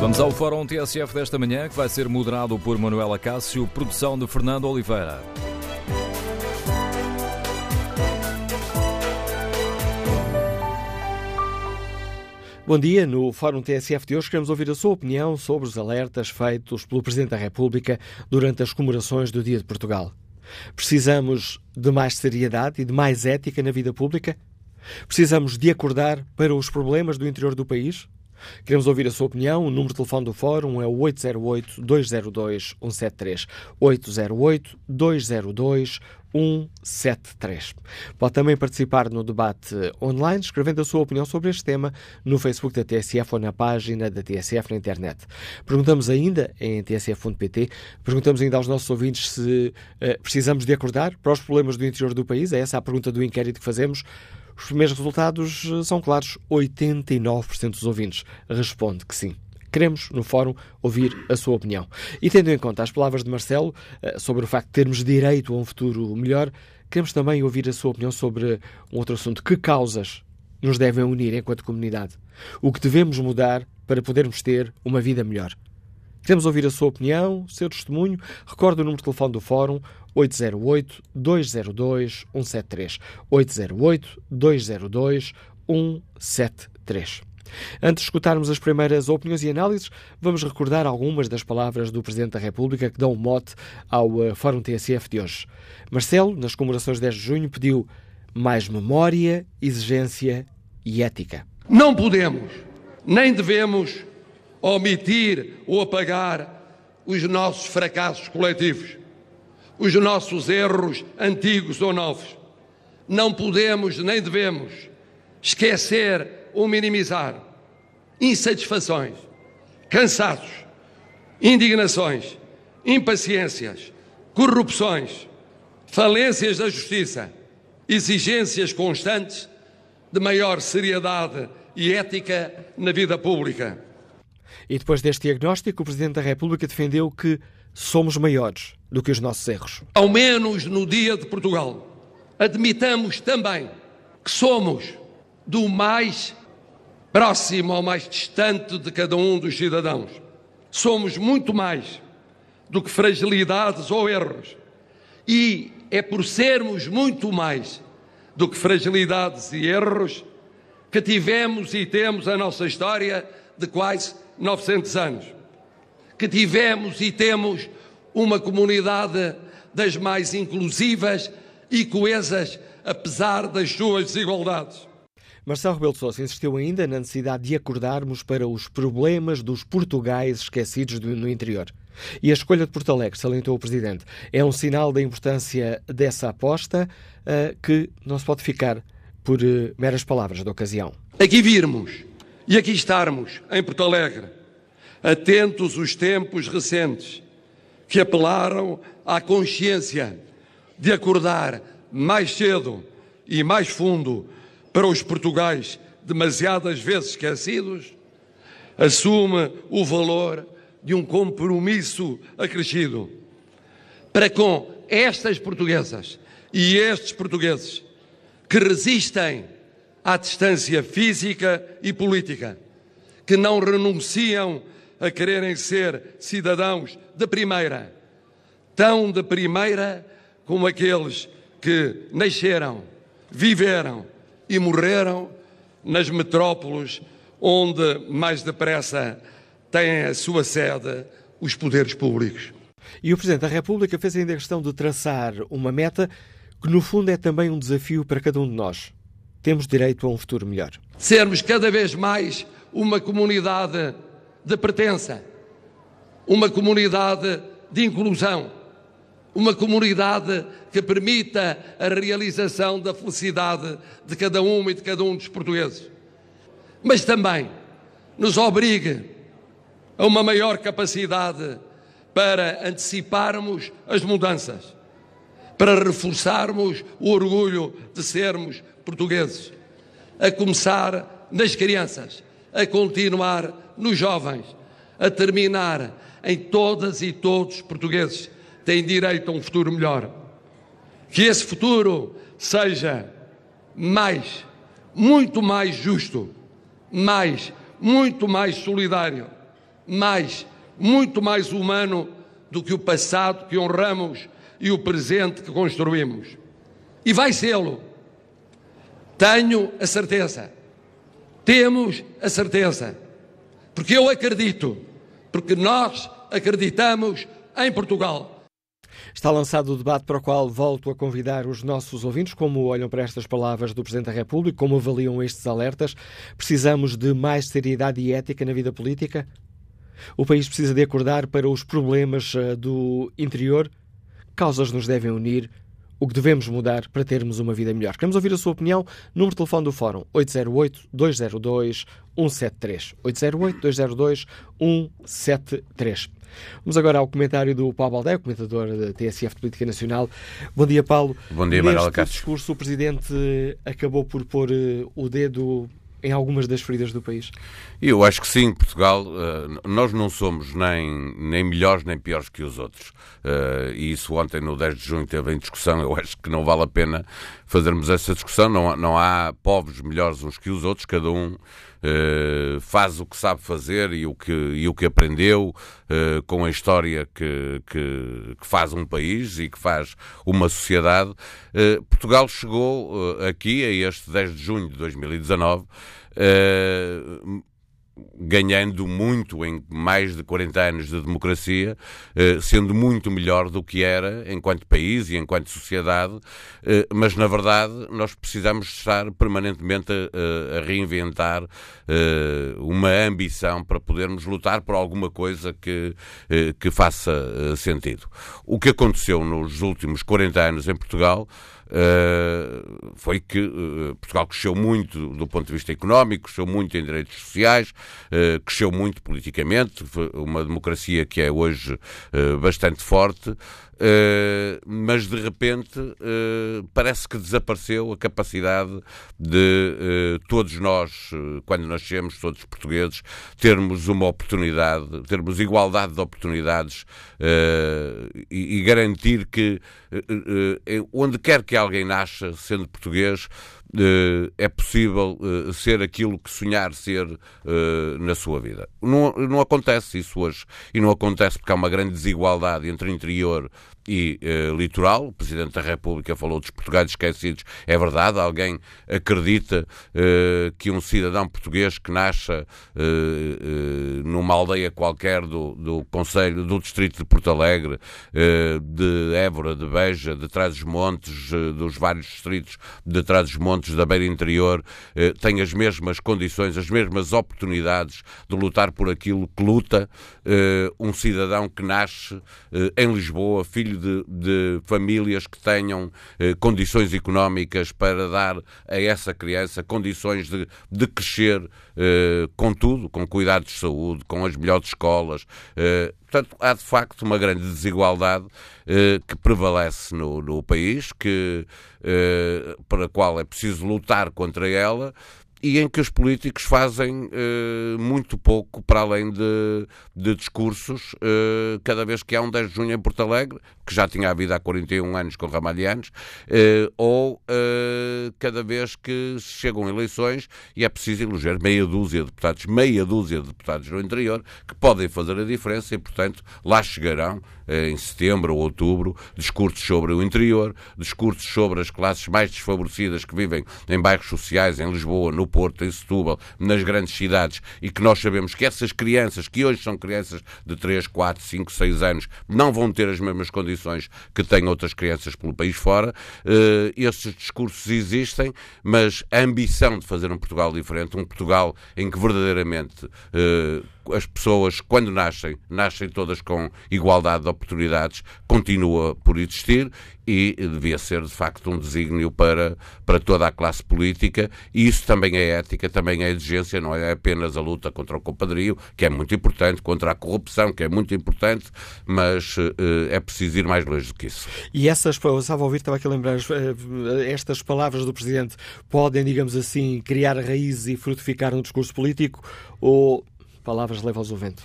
Vamos ao Fórum TSF desta manhã, que vai ser moderado por Manuela Cássio, produção de Fernando Oliveira. Bom dia. No Fórum TSF de hoje queremos ouvir a sua opinião sobre os alertas feitos pelo Presidente da República durante as comemorações do Dia de Portugal. Precisamos de mais seriedade e de mais ética na vida pública? Precisamos de acordar para os problemas do interior do país? Queremos ouvir a sua opinião. O número de telefone do Fórum é o 808-202-173. 808-202-173. Pode também participar no debate online, escrevendo a sua opinião sobre este tema no Facebook da TSF ou na página da TSF na internet. Perguntamos ainda, em tsf.pt, perguntamos ainda aos nossos ouvintes se uh, precisamos de acordar para os problemas do interior do país. É essa a pergunta do inquérito que fazemos. Os primeiros resultados eh, são claros: 89% dos ouvintes responde que sim. Queremos, no fórum, ouvir a sua opinião. E tendo em conta as palavras de Marcelo eh, sobre o facto de termos direito a um futuro melhor, queremos também ouvir a sua opinião sobre um outro assunto. Que causas nos devem unir enquanto comunidade? O que devemos mudar para podermos ter uma vida melhor? Queremos ouvir a sua opinião, seu testemunho. Recorde o número de telefone do Fórum 808-202-173. 808-202-173. Antes de escutarmos as primeiras opiniões e análises, vamos recordar algumas das palavras do Presidente da República que dão mote ao eh, Fórum TSF de hoje. Marcelo, nas comemorações de 10 de junho, pediu mais memória, exigência e ética. Não podemos, nem devemos omitir ou apagar os nossos fracassos coletivos, os nossos erros antigos ou novos. Não podemos nem devemos esquecer ou minimizar insatisfações, cansaços, indignações, impaciências, corrupções, falências da justiça, exigências constantes de maior seriedade e ética na vida pública. E depois deste diagnóstico, o Presidente da República defendeu que somos maiores do que os nossos erros. Ao menos no Dia de Portugal, admitamos também que somos do mais próximo ao mais distante de cada um dos cidadãos. Somos muito mais do que fragilidades ou erros. E é por sermos muito mais do que fragilidades e erros que tivemos e temos a nossa história de quase 900 anos, que tivemos e temos uma comunidade das mais inclusivas e coesas, apesar das suas desigualdades. Marcelo Rebelo de Sousa insistiu ainda na necessidade de acordarmos para os problemas dos portugueses esquecidos no interior. E a escolha de Porto Alegre, salientou o Presidente, é um sinal da importância dessa aposta uh, que não se pode ficar por uh, meras palavras da ocasião. Aqui virmos e aqui estarmos, em Porto Alegre, atentos os tempos recentes que apelaram à consciência de acordar mais cedo e mais fundo para os portugais demasiadas vezes esquecidos, assume o valor de um compromisso acrescido. Para com estas portuguesas e estes portugueses que resistem à distância física e política, que não renunciam a quererem ser cidadãos de primeira, tão de primeira como aqueles que nasceram, viveram e morreram nas metrópoles onde mais depressa têm a sua sede os poderes públicos. E o Presidente da República fez ainda a questão de traçar uma meta que, no fundo, é também um desafio para cada um de nós temos direito a um futuro melhor. Sermos cada vez mais uma comunidade de pertença, uma comunidade de inclusão, uma comunidade que permita a realização da felicidade de cada um e de cada um dos portugueses. Mas também nos obrigue a uma maior capacidade para anteciparmos as mudanças, para reforçarmos o orgulho de sermos portugueses, a começar nas crianças, a continuar nos jovens, a terminar em todas e todos os portugueses têm direito a um futuro melhor. Que esse futuro seja mais, muito mais justo, mais, muito mais solidário, mais, muito mais humano do que o passado que honramos e o presente que construímos. E vai sê-lo. Tenho a certeza. Temos a certeza. Porque eu acredito. Porque nós acreditamos em Portugal. Está lançado o debate para o qual volto a convidar os nossos ouvintes, como olham para estas palavras do Presidente da República, como avaliam estes alertas. Precisamos de mais seriedade e ética na vida política? O país precisa de acordar para os problemas eh, do interior? Causas nos devem unir? O que devemos mudar para termos uma vida melhor? Queremos ouvir a sua opinião. Número de telefone do Fórum 808-202-173. 808-202-173. Vamos agora ao comentário do Paulo Baldeia, comentador da TSF de Política Nacional. Bom dia, Paulo. Bom dia, Manuela Castro. discurso, o Presidente acabou por pôr eh, o dedo em algumas das feridas do país? Eu acho que sim, Portugal, uh, nós não somos nem, nem melhores nem piores que os outros. Uh, e isso ontem, no 10 de junho, teve em discussão. Eu acho que não vale a pena fazermos essa discussão. Não, não há povos melhores uns que os outros, cada um. Uh, faz o que sabe fazer e o que, e o que aprendeu com a história que, que, que, faz um país e que faz uma sociedade. Portugal chegou aqui a este 10 de junho de 2019 Uh, ganhando muito em mais de 40 anos de democracia, eh, sendo muito melhor do que era enquanto país e enquanto sociedade, eh, mas na verdade nós precisamos estar permanentemente a, reinventar uma ambição para podermos lutar por alguma coisa que, que faça sentido. O que aconteceu nos últimos 40 anos em Portugal uh, foi que uh, Portugal cresceu muito do ponto de vista económico, cresceu muito em direitos sociais, uh, cresceu muito politicamente, uma democracia que é hoje bastante forte. Uh, mas de repente uh, parece que desapareceu a capacidade de uh, todos nós, quando nascemos, todos os portugueses, termos uma oportunidade, termos igualdade de oportunidades e, e, garantir que onde quer que alguém nasça, sendo português, é possível ser aquilo que sonhar ser na sua vida. Não, não acontece isso hoje. E não acontece porque há uma grande desigualdade entre interior e uh, litoral. O Presidente da República falou dos portugueses esquecidos. É verdade, alguém acredita que um cidadão português que nasça numa aldeia qualquer do, do Conselho, do Distrito de Porto Alegre, de Évora, de Beja, de Trás-os-Montes, dos vários distritos de Trás-os-Montes, da Beira Interior, tem as mesmas condições, as mesmas oportunidades de lutar por aquilo que luta um cidadão que nasce em Lisboa, filho de, de famílias que tenham eh, condições económicas para dar a essa criança condições de, de crescer eh, com tudo, com cuidados de saúde, com as melhores escolas. Eh, portanto, há de facto uma grande desigualdade eh, que prevalece no, no país, que, eh, para a qual é preciso lutar contra ela e em que os políticos fazem uh, muito pouco para além de, de discursos, uh, cada vez que há um 10 de junho em Porto Alegre, que já tinha havido há 41 anos com Ramalhianos, uh, ou cada vez que chegam eleições e é preciso eleger meia dúzia de deputados, meia dúzia de deputados no interior, que podem fazer a diferença e, portanto, lá chegarão em setembro ou outubro discursos sobre o interior, discursos sobre as classes mais desfavorecidas que vivem em bairros sociais, em Lisboa, no Porto, em Setúbal, nas grandes cidades, e que nós sabemos que essas crianças, que hoje são crianças de 3, 4, 5, 6 anos, não vão ter as mesmas condições que têm outras crianças pelo país fora. Uh, esses discursos existem, mas a ambição de fazer um Portugal diferente, um Portugal em que verdadeiramente uh, as pessoas, quando nascem, nascem todas com igualdade de oportunidades, continua por existir e devia ser, de facto, um desígnio para, para toda a classe política. E isso também é ética, também é exigência, não é apenas a luta contra o compadrio, que é muito importante, contra a corrupção, que é muito importante, mas uh, é preciso ir mais longe do que isso. E essas, eu estava a ouvir, estava aqui a lembrar, eh, estas palavras do Presidente podem, digamos assim, criar raízes e frutificar no discurso político ou palavras levam-os ao vento?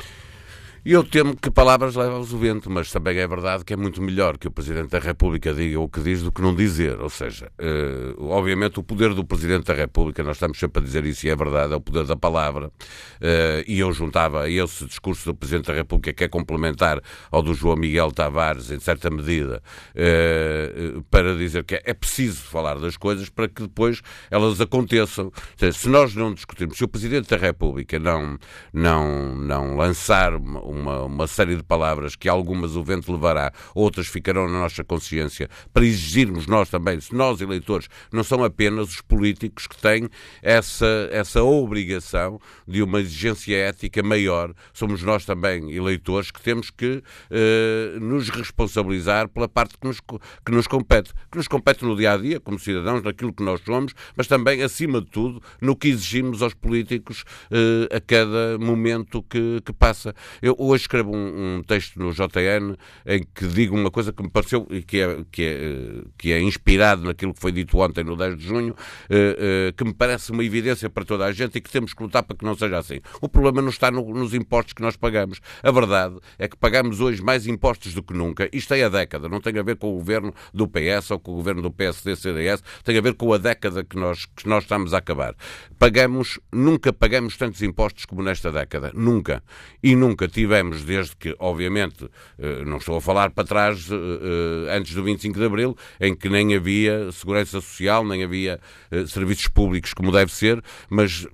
E eu temo que palavras levam ao vento, mas também é verdade que é muito melhor que o Presidente da República diga o que diz do que não dizer. Ou seja, uh, obviamente o poder do Presidente da República, nós estamos sempre a dizer isso e é verdade, é o poder da palavra. Uh, e eu juntava esse discurso do Presidente da República, que é complementar ao do João Miguel Tavares, em certa medida, uh, para dizer que é preciso falar das coisas para que depois elas aconteçam. Seja, se nós não discutirmos, se o Presidente da República não, não, não lançar uma uma, uma série de palavras que algumas o vento levará, outras ficarão na nossa consciência, para exigirmos nós também, se nós eleitores, não são apenas os políticos que têm essa, essa obrigação de uma exigência ética maior, somos nós também, eleitores, que temos que eh, nos responsabilizar pela parte que nos, que nos compete, que nos compete no dia a dia, como cidadãos, naquilo que nós somos, mas também, acima de tudo, no que exigimos aos políticos eh, a cada momento que, que passa. Eu, hoje escrevo um, um, texto no JN em que digo uma coisa que me pareceu que é, que é, que é inspirado naquilo que foi dito ontem, no 10 de junho, uh, uh, que me parece uma evidência para toda a gente e que temos que lutar para que não seja assim. O problema não está no, nos impostos que nós pagamos. A verdade é que pagamos hoje mais impostos do que nunca. Isto é a década, não tem a ver com o governo do PS ou com o governo do PSD-CDS, tem a ver com a década que nós, que nós estamos a acabar. Pagamos, nunca pagamos tantos impostos como nesta década. Nunca. E nunca tivemos tivemos desde que, obviamente, eh, não estou a falar para trás, eh, eh, antes do 25 de Abril, em que nem havia segurança social, nem havia serviços públicos como deve ser, mas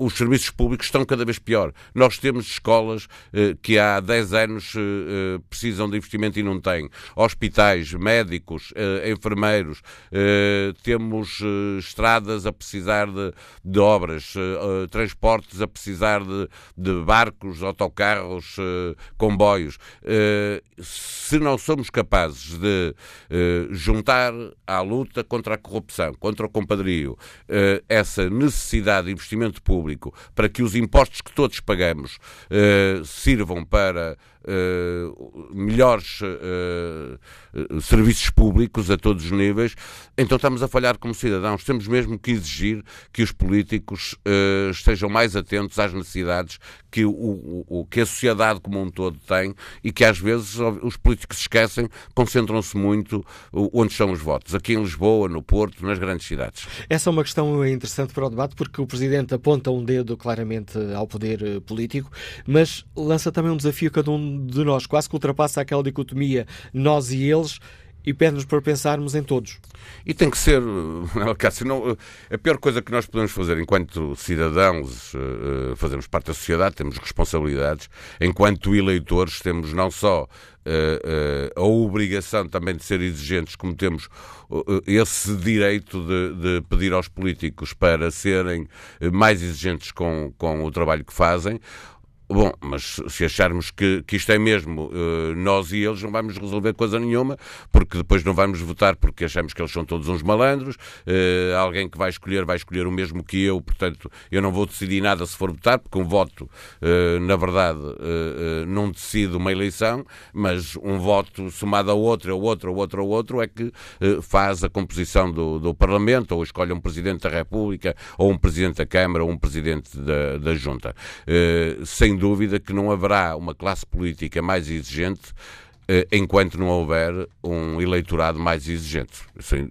os serviços públicos estão cada vez pior. Nós temos escolas eh, que há 10 anos eh, eh, precisam de investimento e não têm. Hospitais, médicos, eh, enfermeiros, eh, temos eh, estradas a precisar de, de obras, transportes a precisar de, de barcos, autocarros, comboios. se não somos capazes de juntar à luta contra a corrupção, contra o compadrio, essa necessidade de investimento público, público, para que os impostos que todos pagamos uh, sirvam para uh, melhores uh, serviços públicos a todos os níveis, então estamos a falhar como cidadãos. Temos mesmo que exigir que os políticos estejam mais atentos às necessidades que, o, o, que a sociedade como um todo tem e que às vezes os políticos esquecem, concentram-se muito onde estão os votos, aqui em Lisboa, no Porto, nas grandes cidades. Essa é uma questão interessante para o debate, porque o Presidente aponta um dedo claramente ao poder político, mas lança também um desafio a cada um de nós, quase que ultrapassa aquela dicotomia nós e eles e pede-nos para pensarmos em todos. E tem que ser, Cássio, não, a pior coisa que nós podemos fazer enquanto cidadãos, uh, fazemos parte da sociedade, temos responsabilidades, enquanto eleitores temos não só a obrigação também de ser exigentes, como temos esse direito de, de, pedir aos políticos para serem mais exigentes com, com o trabalho que fazem, Bom, mas se acharmos que, que isto é mesmo uh, nós e eles, não vamos resolver coisa nenhuma, porque depois não vamos votar porque achamos que eles são todos uns malandros. Uh, alguém que vai escolher vai escolher o mesmo que eu, portanto, eu não vou decidir nada se for votar, porque um voto, uh, na verdade, não decide uma eleição, mas um voto somado a outro, a outro, a outro, a outro, é que faz a composição do, do Parlamento, ou escolhe um Presidente da República, ou um Presidente da Câmara, ou um Presidente da, da Junta. sem dúvida que não haverá uma classe política mais exigente eh, enquanto não houver um eleitorado mais exigente.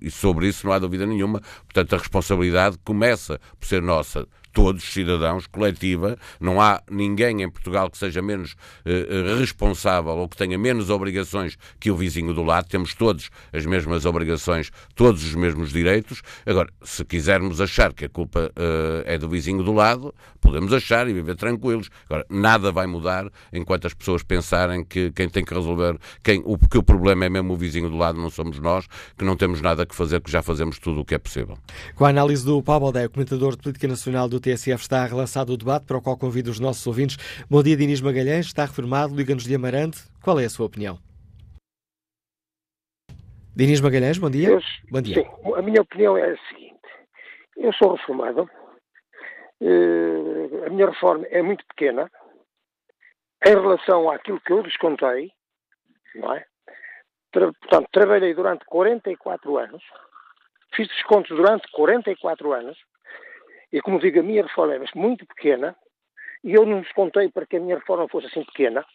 E sobre isso não há dúvida nenhuma. Portanto, a responsabilidade começa por ser nossa todos cidadãos, coletiva, não há ninguém em Portugal que seja menos eh, responsável ou que tenha menos obrigações que o vizinho do lado, temos todos as mesmas obrigações, todos os mesmos direitos. Agora, se quisermos achar que a culpa eh, é do vizinho do lado, podemos achar e viver tranquilos. Agora, nada vai mudar enquanto as pessoas pensarem que quem tem que resolver, quem, o, que o problema é mesmo o vizinho do lado, não somos nós, que não temos nada que fazer, que já fazemos tudo o que é possível. Com a análise do Pablo Odé, comentador de Política Nacional do TSF está relançado o debate para o qual convido os nossos ouvintes. Bom dia, Dinis Magalhães. Está reformado, liga-nos de Amarante. Qual é a sua opinião? Dinis Magalhães, bom dia. Eu, bom dia. Sim, a minha opinião é a seguinte. Eu sou reformado. Uh, a minha reforma é muito pequena em relação àquilo que eu descontei, não é? Portanto, trabalhei durante 44 anos, fiz descontos durante 44 anos, e como digo, a minha reforma é muito pequena e eu não descontei para que a minha reforma fosse assim pequena,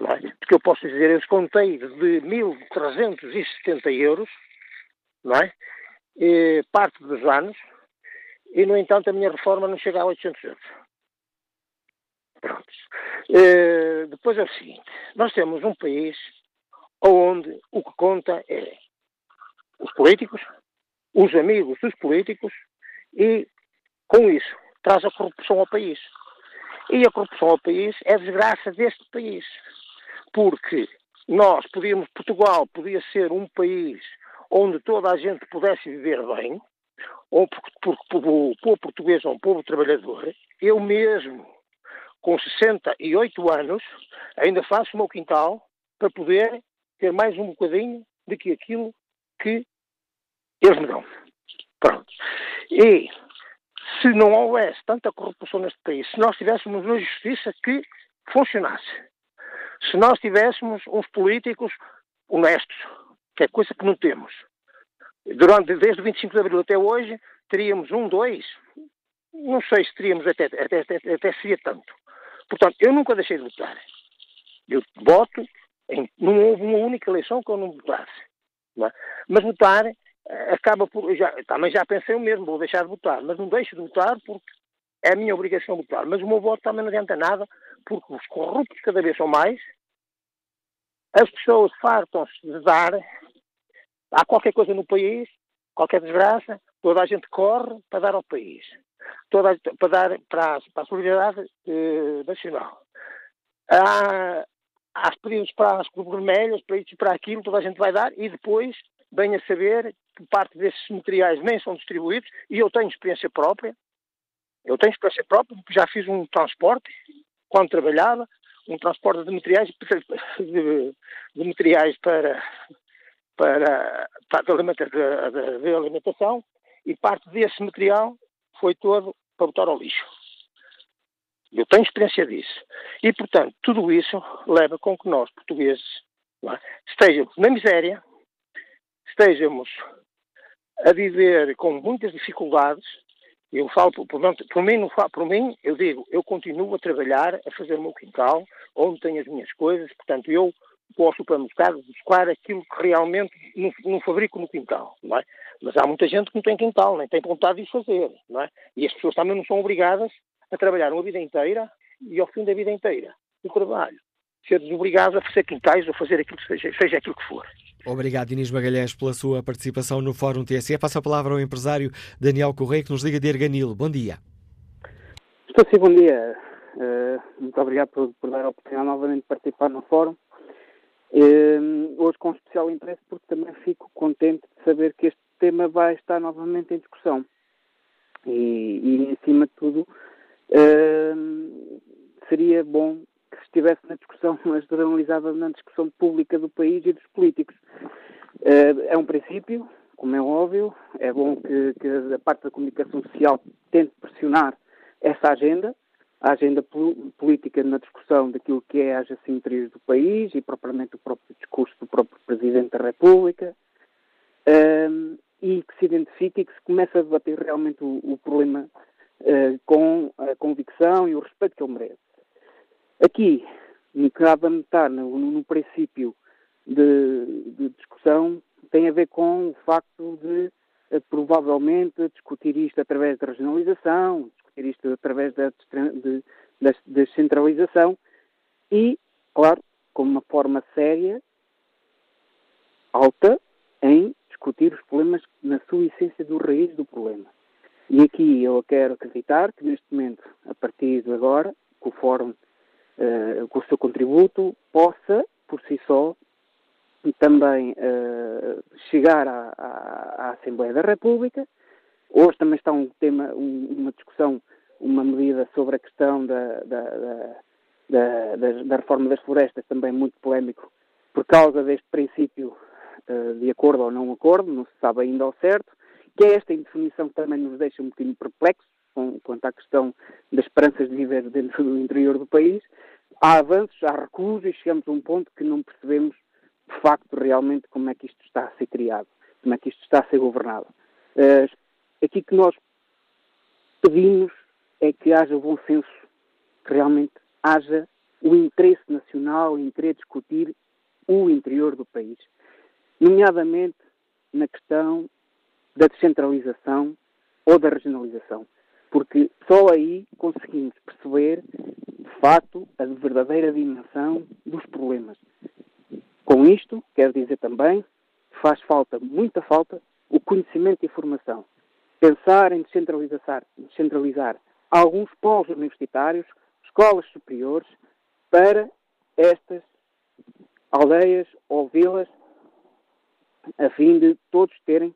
é? porque eu posso dizer, eu descontei de 1.370 euros, não é? E, parte dos anos, e no entanto a minha reforma não chega a 800 euros. Pronto. E, depois é o seguinte, nós temos um país onde o que conta é os políticos, os amigos dos políticos e, com isso, traz a corrupção ao país. E a corrupção ao país é desgraça deste país. Porque nós podíamos, Portugal podia ser um país onde toda a gente pudesse viver bem, ou porque, porque o povo português é um povo trabalhador. Eu mesmo, com 68 anos, ainda faço o meu quintal para poder ter mais um bocadinho do que aquilo que eles me dão. Pronto. E se não houvesse tanta corrupção neste país, se nós tivéssemos uma justiça que funcionasse, se nós tivéssemos uns políticos honestos, que é coisa que não temos, durante, desde o 25 de Abril até hoje, teríamos um, dois, não sei se teríamos até, até, até, até seria tanto. Portanto, eu nunca deixei de votar. Eu voto, em, não houve uma única eleição que eu não votasse. É? Mas votar acaba por. Já, também já pensei o mesmo, vou deixar de votar, mas não deixo de votar porque é a minha obrigação votar. Mas o meu voto também não adianta nada, porque os corruptos cada vez são mais, as pessoas fartam-se de dar, há qualquer coisa no país, qualquer desgraça, toda a gente corre para dar ao país, toda, para dar para, para a solidariedade eh, nacional. Há, há pedidos para as vermelhas, para isso e para aquilo, toda a gente vai dar, e depois bem a saber que parte desses materiais nem são distribuídos e eu tenho experiência própria. Eu tenho experiência própria porque já fiz um transporte quando trabalhava, um transporte de materiais de, de materiais para para, para de, de alimentação e parte desse material foi todo para botar ao lixo. Eu tenho experiência disso. E, portanto, tudo isso leva com que nós, portugueses, é, estejamos na miséria, estejamos a viver com muitas dificuldades, eu falo, por, por, mim, não falo, por mim, eu digo, eu continuo a trabalhar, a fazer o meu quintal, onde tenho as minhas coisas, portanto, eu vou ao supermercado buscar aquilo que realmente não, não fabrico no quintal, não é? Mas há muita gente que não tem quintal, nem tem vontade de fazer, não é? E as pessoas também não são obrigadas a trabalhar uma vida inteira e ao fim da vida inteira do trabalho ser obrigados a fazer quintais ou fazer aquilo que seja, seja aquilo que for. Obrigado, Inês Magalhães, pela sua participação no Fórum TSE. Passo a palavra ao empresário Daniel Correia, que nos liga de Erganil. Bom dia. Estou sim, bom dia. Uh, muito obrigado por, por, dar a oportunidade novamente de participar no Fórum. Uh, hoje com especial interesse, porque também fico contente de saber que este tema vai estar novamente em discussão. E, e acima de tudo, uh, seria bom que estivesse na discussão, mas generalizada na discussão pública do país e dos políticos. Eh, é um princípio, como é óbvio, é bom que, que a parte da comunicação social tente pressionar essa agenda, a agenda política na discussão daquilo que é as assimetrias do país e propriamente o próprio discurso do próprio Presidente da República, ehm, e que se identifique e que se comece a debater realmente o, o problema uh, com a convicção e o respeito que ele merece. Aqui, me cabe anotar no, no princípio de, de, discussão, tem a ver com o facto de uh, provavelmente discutir isto através da regionalização, discutir isto através da, de, da descentralização e, claro, com uma forma séria, alta, em discutir os problemas na sua essência do raiz do problema. E aqui eu quero acreditar que neste momento, a partir de agora, que o Fórum uh, com o seu contributo, possa, por si só, também uh, chegar à, à, à, Assembleia da República. Hoje também está um tema, um, uma discussão, uma medida sobre a questão da, da, da, da, da reforma das florestas, também muito polémico, por causa deste princípio uh, de acordo ou não acordo, não se sabe ainda ao certo, que é esta indefinição que também nos deixa um bocadinho perplexos, com, quanto à questão das esperanças de viver dentro do interior do país. Há avanços, há recuos e chegamos a um ponto que não percebemos de facto realmente como é que isto está a ser criado, como é que isto está a ser governado. Uh, aqui que nós pedimos é que haja bom senso que realmente haja o interesse nacional em querer discutir o interior do país, nomeadamente na questão da descentralização ou da regionalização, porque só aí conseguimos perceber, facto, a verdadeira dimensão dos problemas. Com isto, quero dizer também que faz falta, muita falta, o conhecimento e informação. Pensar em descentralizar, descentralizar alguns polos universitários, escolas superiores, para estas aldeias ou vilas, a fim de todos terem,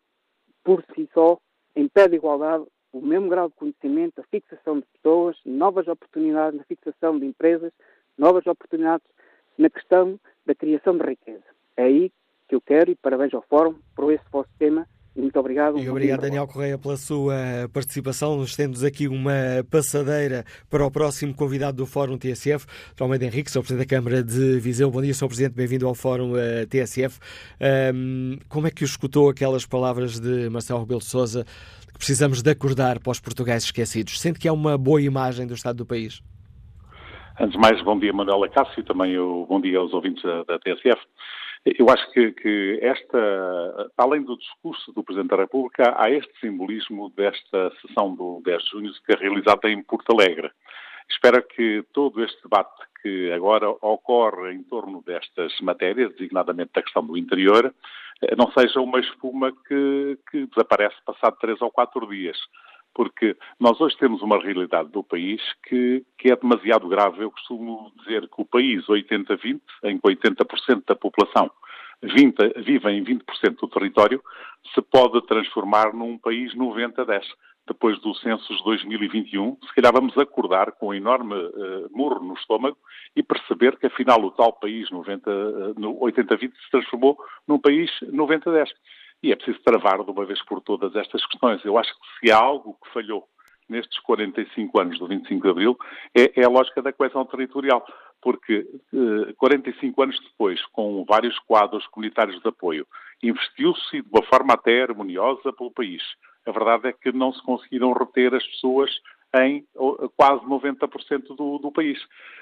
por si só, em pé de igualdade, o mesmo grau de conhecimento, a fixação de pessoas, novas oportunidades na fixação de empresas, novas oportunidades na questão da criação de riqueza. É aí que eu quero e parabéns ao Fórum por esse vosso tema muito obrigado. E obrigado, Daniel Correia, pela sua participação. Nós temos aqui uma passadeira para o próximo convidado do Fórum TSF, Almeida Henrique, Sr. Presidente da Câmara de Viseu. Bom dia, Sr. Presidente, bem-vindo ao Fórum uh, TSF. Um, como é que escutou aquelas palavras de Marcelo Rebelo de Sousa que precisamos de acordar para os portugueses esquecidos? Sente que é uma boa imagem do Estado do país? Antes de mais, bom dia, Manuela Cássio, e também eu, bom dia aos ouvintes da, da TSF. Eu acho que, que, esta, além do discurso do Presidente da República, há este simbolismo desta sessão do 10 de junho que é realizada em Porto Alegre. Espero que todo este debate que agora ocorre em torno destas matérias, designadamente da questão do interior, eh, não seja uma espuma que, que desaparece passado três ou quatro dias porque nós hoje temos uma realidade do país que, que é demasiado grave. Eu costumo dizer que o país 80-20, em que 80% da população 20, vive em 20% do território, se pode transformar num país 90-10. Depois do censo de 2021, se calhar vamos acordar com um enorme uh, murro no estômago e perceber que afinal o tal país 90, uh, 80-20 se transformou num país 90-10. E é preciso travar de uma vez por todas estas questões. Eu acho que se há algo que falhou nestes 45 anos do 25 de Abril é, é a lógica da coesão territorial, porque eh, 45 anos depois, com vários quadros comunitários de apoio, investiu-se de uma forma até harmoniosa pelo país. A verdade é que não se conseguiram reter as pessoas em quase 90% do, do país.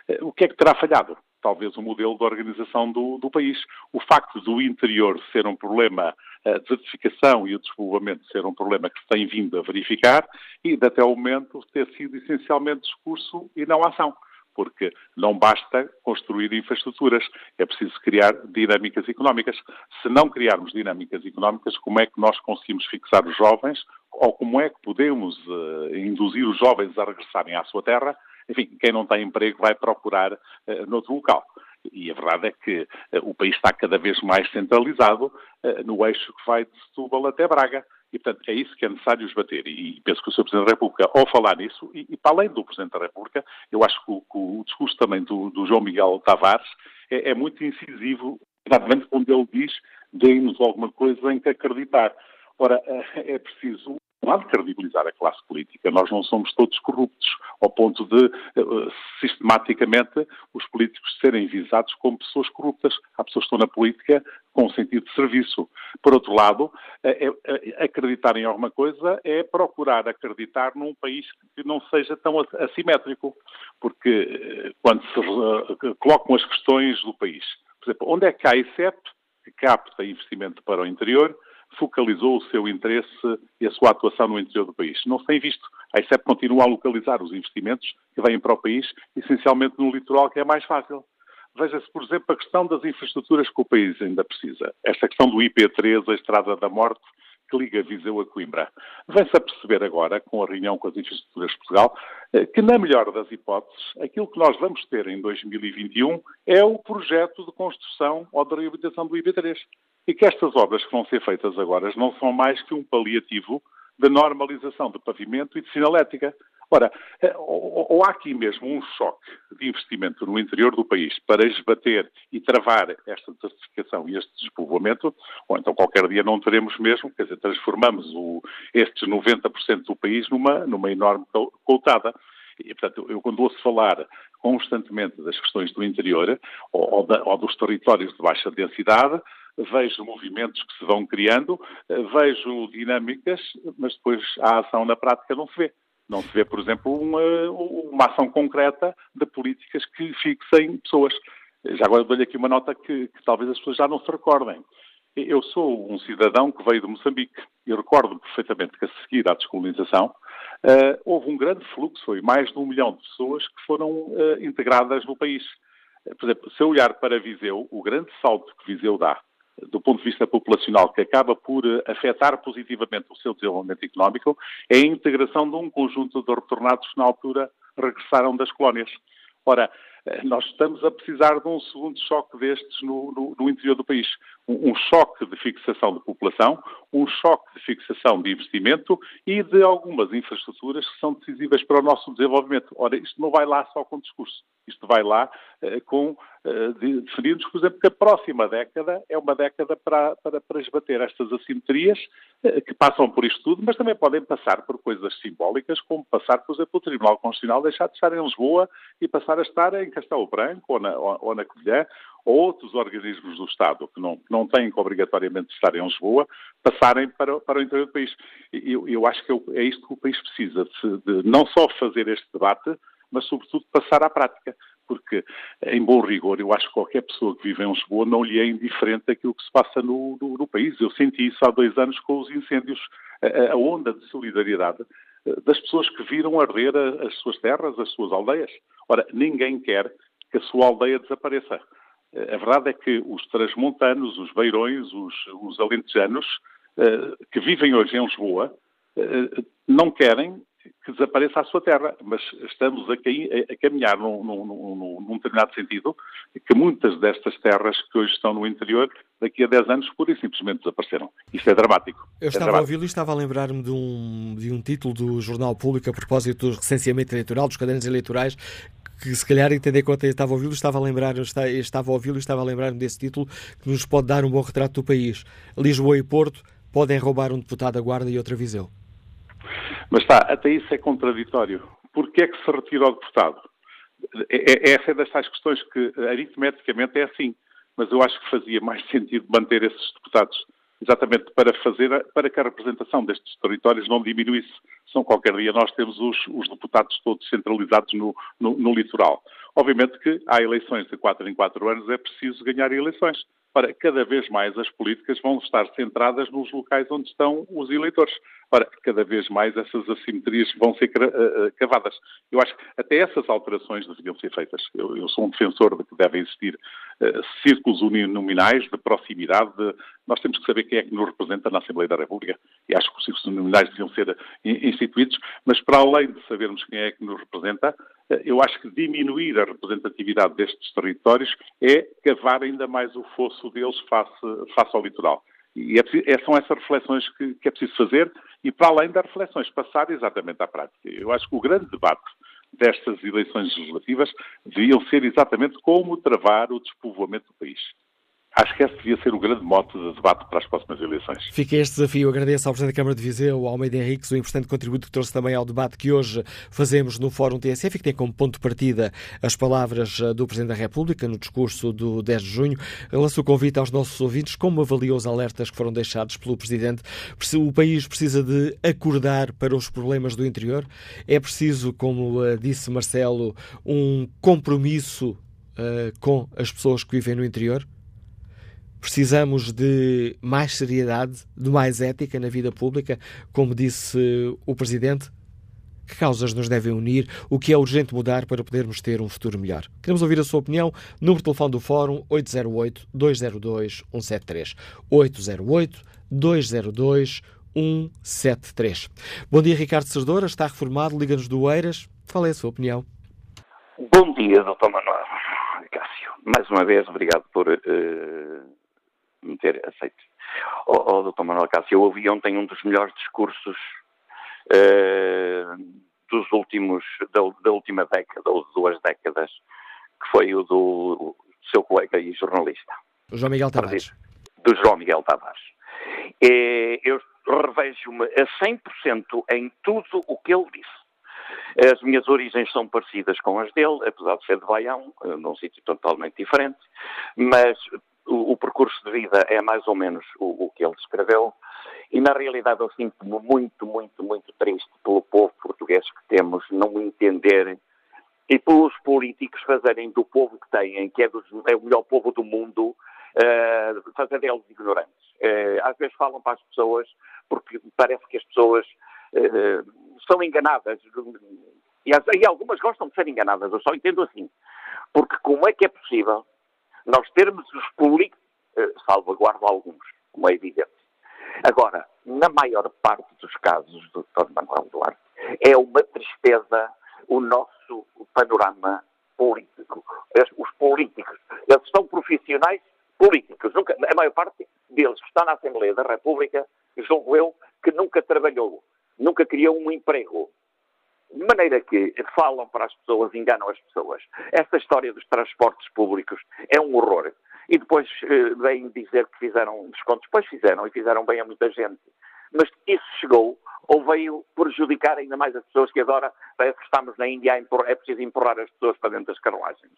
Eh, o que é que terá falhado? Talvez o modelo de organização do, do país. O facto do interior ser um problema, a desertificação e o despovoamento ser um problema que se tem vindo a verificar e, até o momento, ter sido essencialmente discurso e não ação porque não basta construir infraestruturas, é preciso criar dinâmicas económicas. Se não criarmos dinâmicas económicas, como é que nós conseguimos fixar os jovens ou como é que podemos uh, induzir os jovens a regressarem à sua terra? Enfim, quem não tem emprego vai procurar uh, noutro local. E a verdade é que uh, o país está cada vez mais centralizado uh, no eixo que vai de Setúbal até Braga. E, portanto, é isso que é necessário esbater. E penso que o Sr. Presidente da República, ao falar nisso, e, e para além do Presidente da República, eu acho que o, que o discurso também do, do, João Miguel Tavares é, é muito incisivo, exatamente quando ele diz deem-nos alguma coisa em que acreditar. Ora, é preciso não há de credibilizar a classe política. Nós não somos todos corruptos, ao ponto de, uh, sistematicamente, os políticos serem visados como pessoas corruptas. Há pessoas que estão na política com sentido de serviço. Por outro lado, é, é, acreditar em alguma coisa é procurar acreditar num país que não seja tão assimétrico, porque quando se colocam as questões do país, por exemplo, onde é que a ICEP, que capta investimento para o interior, focalizou o seu interesse e a sua atuação no interior do país. Não se tem visto. A ICEP continua a localizar os investimentos que vêm para o país, essencialmente no litoral, que é mais fácil. Veja-se, por exemplo, a questão das infraestruturas que o país ainda precisa. Esta questão do IP3, a Estrada da Morte, que liga Viseu a Coimbra. Vem-se a perceber agora, com a reunião com as infraestruturas de Portugal, eh, que, na melhor das hipóteses, aquilo que nós vamos ter em 2021 é o projeto de construção ou de reabilitação do IP3 e que estas obras que vão ser feitas agora não são mais que um paliativo da normalização de pavimento e de sinalética. Ora, eh, ou há aqui mesmo um choque de investimento no interior do país para esbater e travar esta desertificação e este despovoamento, ou então qualquer dia não teremos mesmo, quer dizer, transformamos o, estes 90% do país numa, numa enorme coltada. E, portanto, eu quando ouço falar constantemente das questões do interior ou, ou, da, ou dos territórios de baixa densidade, vejo movimentos que se vão criando, eh, vejo dinâmicas, mas depois a ação na prática não se vê. Não se vê, por exemplo, uma, uma ação concreta de políticas que fixem pessoas. Já agora dou-lhe aqui uma nota que, que, talvez as pessoas já não se recordem. Eu sou um cidadão que veio de Moçambique e recordo perfeitamente que a seguir à descolonização uh, houve um grande fluxo, foi mais de um milhão de pessoas que foram uh, integradas no país. Por exemplo, se eu olhar para Viseu, o grande salto que Viseu dá do ponto de vista populacional, que acaba por eh, afetar positivamente o seu desenvolvimento económico, é a integração de um conjunto de retornados que na altura regressaram das colónias. Ora, eh, nós estamos a precisar de um segundo choque destes no, no, no interior do país. Um, choque de fixação de população, um choque de fixação de investimento e de algumas infraestruturas que são decisivas para o nosso desenvolvimento. Ora, isto não vai lá só com discurso, isto vai lá eh, com eh, por exemplo, que a próxima década é uma década para, para, para esbater estas assimetrias eh, que passam por isto tudo, mas também podem passar por coisas simbólicas, como passar, por exemplo, o Tribunal Constitucional deixar de estar em Lisboa e passar a estar em Castelo Branco ou na, ou, ou na Covilhã, outros organismos do Estado que não, não têm que obrigatoriamente estar em Lisboa, passarem para, para o interior do país. Eu, eu acho que é isto que o país precisa, de, de não só fazer este debate, mas sobretudo passar à prática porque, em bom rigor, eu acho que qualquer pessoa que vive em Lisboa não lhe é indiferente aquilo que se passa no, no, no país. Eu senti isso há dois anos com os incêndios, a, a onda de solidariedade eh, das pessoas que viram arder as suas terras, as suas aldeias. Ora, ninguém quer que a sua aldeia desapareça. Eh, a verdade é que os transmontanos, os beirões, os, os alentejanos, eh, que vivem hoje em Lisboa, não querem que desapareça a sua terra, mas estamos a, a caminhar num, num, num, num, determinado sentido que muitas destas terras que hoje estão no interior, daqui a 10 anos, pura e simplesmente desapareceram. Isto é dramático. Eu é estava dramático. a ouvi-lo e estava a lembrar-me de um, de um título do Jornal Público a propósito do recenseamento eleitoral, dos cadernos eleitorais, que se calhar entender quanto eu estava a ouvi-lo, estava a lembrar, estava a ouvi-lo estava a lembrar-me desse título que nos pode dar um bom retrato do país. Lisboa e Porto podem roubar um deputado da Guarda e outra Viseu. Mas está, até isso é contraditório. Porquê é que se retira o deputado? É, é, essa é das tais questões que aritmeticamente é assim, mas eu acho que fazia mais sentido manter esses deputados exatamente para fazer, para que a representação destes territórios não diminuísse. São qualquer dia nós temos os, os deputados todos centralizados no, no, no, litoral. Obviamente que há eleições de quatro em quatro anos, é preciso ganhar eleições. Ora, cada vez mais as políticas vão estar centradas nos locais onde estão os eleitores. Ora, cada vez mais essas assimetrias vão ser eh, eh, cavadas. Eu acho que até essas alterações deveriam ser feitas. Eu, eu sou um defensor de que devem existir uh, círculos uninominais de proximidade. De... Nós temos que saber quem é que nos representa na Assembleia da República. E acho que os círculos uninominais deviam ser instituídos. Mas para além de sabermos quem é que nos representa, eu acho que diminuir a representatividade destes territórios é cavar ainda mais o fosso deles face, face ao litoral. E é, é, são essas reflexões que, que, é preciso fazer e, para além das reflexões, passar exatamente à prática. Eu acho que o grande debate destas eleições legislativas deviam ser exatamente como travar o despovoamento do país. Acho que esse devia ser o grande mote de debate para as próximas eleições. Fica este desafio. Agradeço ao Presidente da Câmara de Viseu, Almeida Henriques, o importante contributo que trouxe também ao debate que hoje fazemos no Fórum TSF e que tem como ponto de partida as palavras eh, do Presidente da República no discurso do 10 de junho. Lanço o convite aos nossos ouvintes como avaliou os alertas que foram deixados pelo Presidente. O país precisa de acordar para os problemas do interior. É preciso, como eh, disse Marcelo, um compromisso uh, com as pessoas que vivem no interior? Precisamos de mais seriedade, de mais ética na vida pública, como disse o Presidente. Que causas nos devem unir? O que é urgente mudar para podermos ter um futuro melhor? Queremos ouvir a sua opinião. Número de telefone do Fórum 808-202-173. 808-202-173. Bom dia, Ricardo Serdora. Está reformado. Liga-nos do Eiras. Qual é a sua opinião? Bom dia, Dr. Manuel Cássio. Mais uma vez, obrigado por uh, me ter aceito. Oh, oh doutor Manuel Cássio, eu ouvi ontem um dos melhores discursos uh, dos últimos, da, da, última década, ou de duas décadas, que foi o do seu colega e jornalista. O João Miguel Tavares. Do João Miguel Tavares. E eu revejo-me a 100% em tudo o que ele disse. As minhas origens são parecidas com as dele, apesar de ser de Baião, num sítio totalmente diferente, mas o, o, percurso de vida é mais ou menos o, o que ele escreveu, e na realidade eu sinto-me muito, muito, muito triste pelo povo português que temos não entender e pelos políticos fazerem do povo que têm, que é, dos, é o melhor povo do mundo, uh, fazer deles ignorantes. Uh, às vezes falam para as pessoas, porque parece que as pessoas uh, são enganadas, e, as, e algumas gostam de ser enganadas, eu só entendo assim. Porque como é que é possível nós termos os políticos, salvaguardo alguns, como é evidente. Agora, na maior parte dos casos Dr. Manuel Duarte, é uma tristeza o nosso panorama político. Os políticos, eles são profissionais políticos. Nunca, a maior parte deles que está na Assembleia da República, julgo eu, que nunca trabalhou, nunca criou um emprego. De maneira que falam para as pessoas, enganam as pessoas. Essa história dos transportes públicos é um horror. E depois eh, vêm dizer que fizeram descontos. Pois fizeram, e fizeram bem a muita gente. Mas isso chegou ou veio prejudicar ainda mais as pessoas que agora parece que estamos na Índia, é preciso empurrar as pessoas para dentro das carruagens.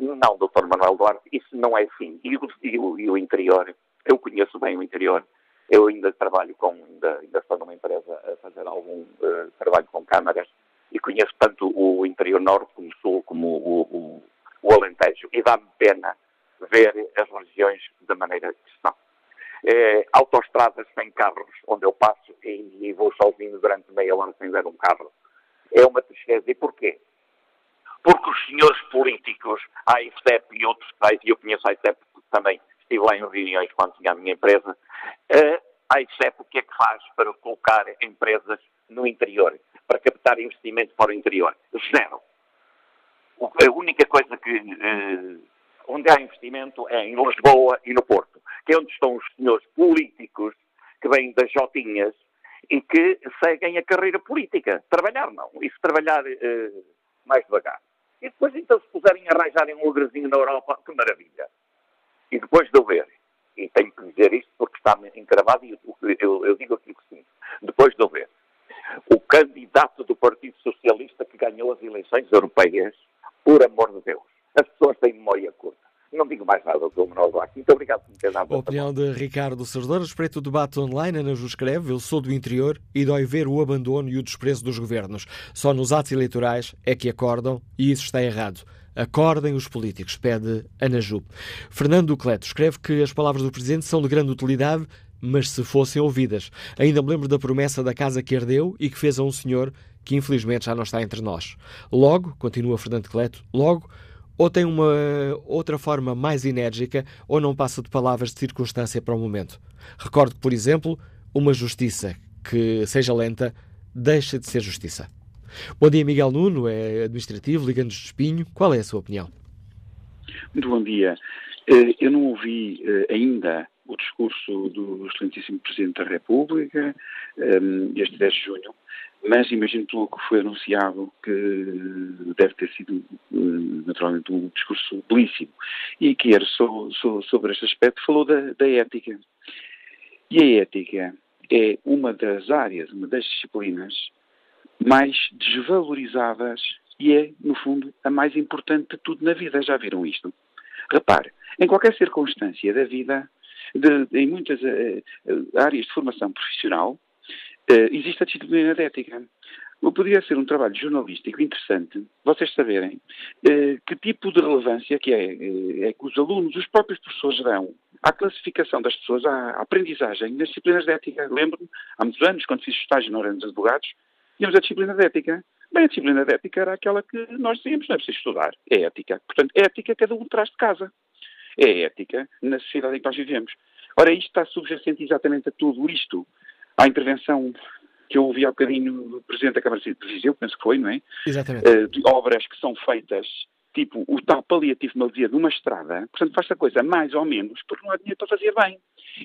Não, doutor Manuel Duarte, isso não é assim. E o, e o, e o interior, eu conheço bem o interior, eu ainda trabalho com, ainda, ainda estou numa empresa a fazer algum uh, trabalho com câmaras e conheço tanto o interior norte como o sul, como o, o, o Alentejo. E dá-me pena ver as regiões da maneira que estão eh, autoestradas sem carros, onde eu passo e, e, vou sozinho durante meia hora sem ver um carro. É uma tristeza. E porquê? Porque os senhores políticos, a ICEP e outros países, e eu conheço a ICEP também estive lá em reuniões quando tinha a minha empresa, a ICEP o que é que faz para colocar empresas no interior, para captar investimento para o interior? Zero. A única coisa que eh, onde há investimento é em Lisboa e no Porto, que é onde estão os senhores políticos que vêm das Jotinhas e que seguem a carreira política. Trabalhar não, isso trabalhar uh, mais devagar. E depois então se puserem a arranjarem um lugarzinho na Europa, que maravilha. E depois de eu ver, e tenho que dizer isto porque está encravado e eu, eu, eu digo aquilo que sim, depois de eu ver, o candidato do Partido Socialista que ganhou as eleições europeias, por amor de Deus, as pessoas têm memória curta. Não digo mais nada, Dr. Manuel Duarte. Muito obrigado por me ter dado a opinião de Ricardo Sardor. Respeito o debate online, Ana Ju escreve, eu sou do interior e dói ver o abandono e o desprezo dos governos. Só nos atos eleitorais é que acordam e isso está errado. Acordem os políticos, pede Ana. Fernando Cleto escreve que as palavras do Presidente são de grande utilidade, mas se fossem ouvidas. Ainda me lembro da promessa da casa que herdeu e que fez a um senhor que infelizmente já não está entre nós. Logo, continua Fernando Cleto, logo ou tem uma outra forma mais enérgica ou não passa de palavras de circunstância para o momento. Recordo por exemplo, uma justiça que seja lenta deixa de ser justiça. Bom dia, Miguel Nuno, é administrativo, ligando-nos de Espinho. Qual é a sua opinião? Muito bom dia. Eh, eu não ouvi eh, ainda o discurso do excelentíssimo Presidente da República, eh, este 10 de junho, mas imagino pelo que foi anunciado que deve ter sido eh, naturalmente um discurso belíssimo. E que era so, so, sobre este aspecto, falou da, da ética. E a ética é uma das áreas, uma das disciplinas mais desvalorizadas e é, no fundo, a mais importante de tudo na vida. Já viram isto? Repare, em qualquer circunstância da vida, de, em muitas uh, áreas de formação profissional, Uh, existe a disciplina de ética. Poderia ser um trabalho jornalístico interessante vocês saberem que tipo de relevância que é, é que os alunos, os próprios professores dão à classificação das pessoas, à aprendizagem nas disciplinas de ética. Lembro-me, há muitos anos, quando fiz estágio na Ordem dos Advogados, tínhamos a disciplina de ética. Bem, a disciplina de ética era aquela que nós dizíamos, não é preciso estudar, é ética. Portanto, ética cada um traz de casa. É ética na sociedade em que nós vivemos. Ora, isto está subjacente exatamente a tudo isto à intervenção que eu ouvi há bocadinho do Presidente da Câmara de Viseu, penso que foi, não é? Exatamente. Uh, de obras que são feitas, tipo o tal paliativo dizia, de uma estrada, portanto faz a coisa mais ou menos, porque não há dinheiro para fazer bem.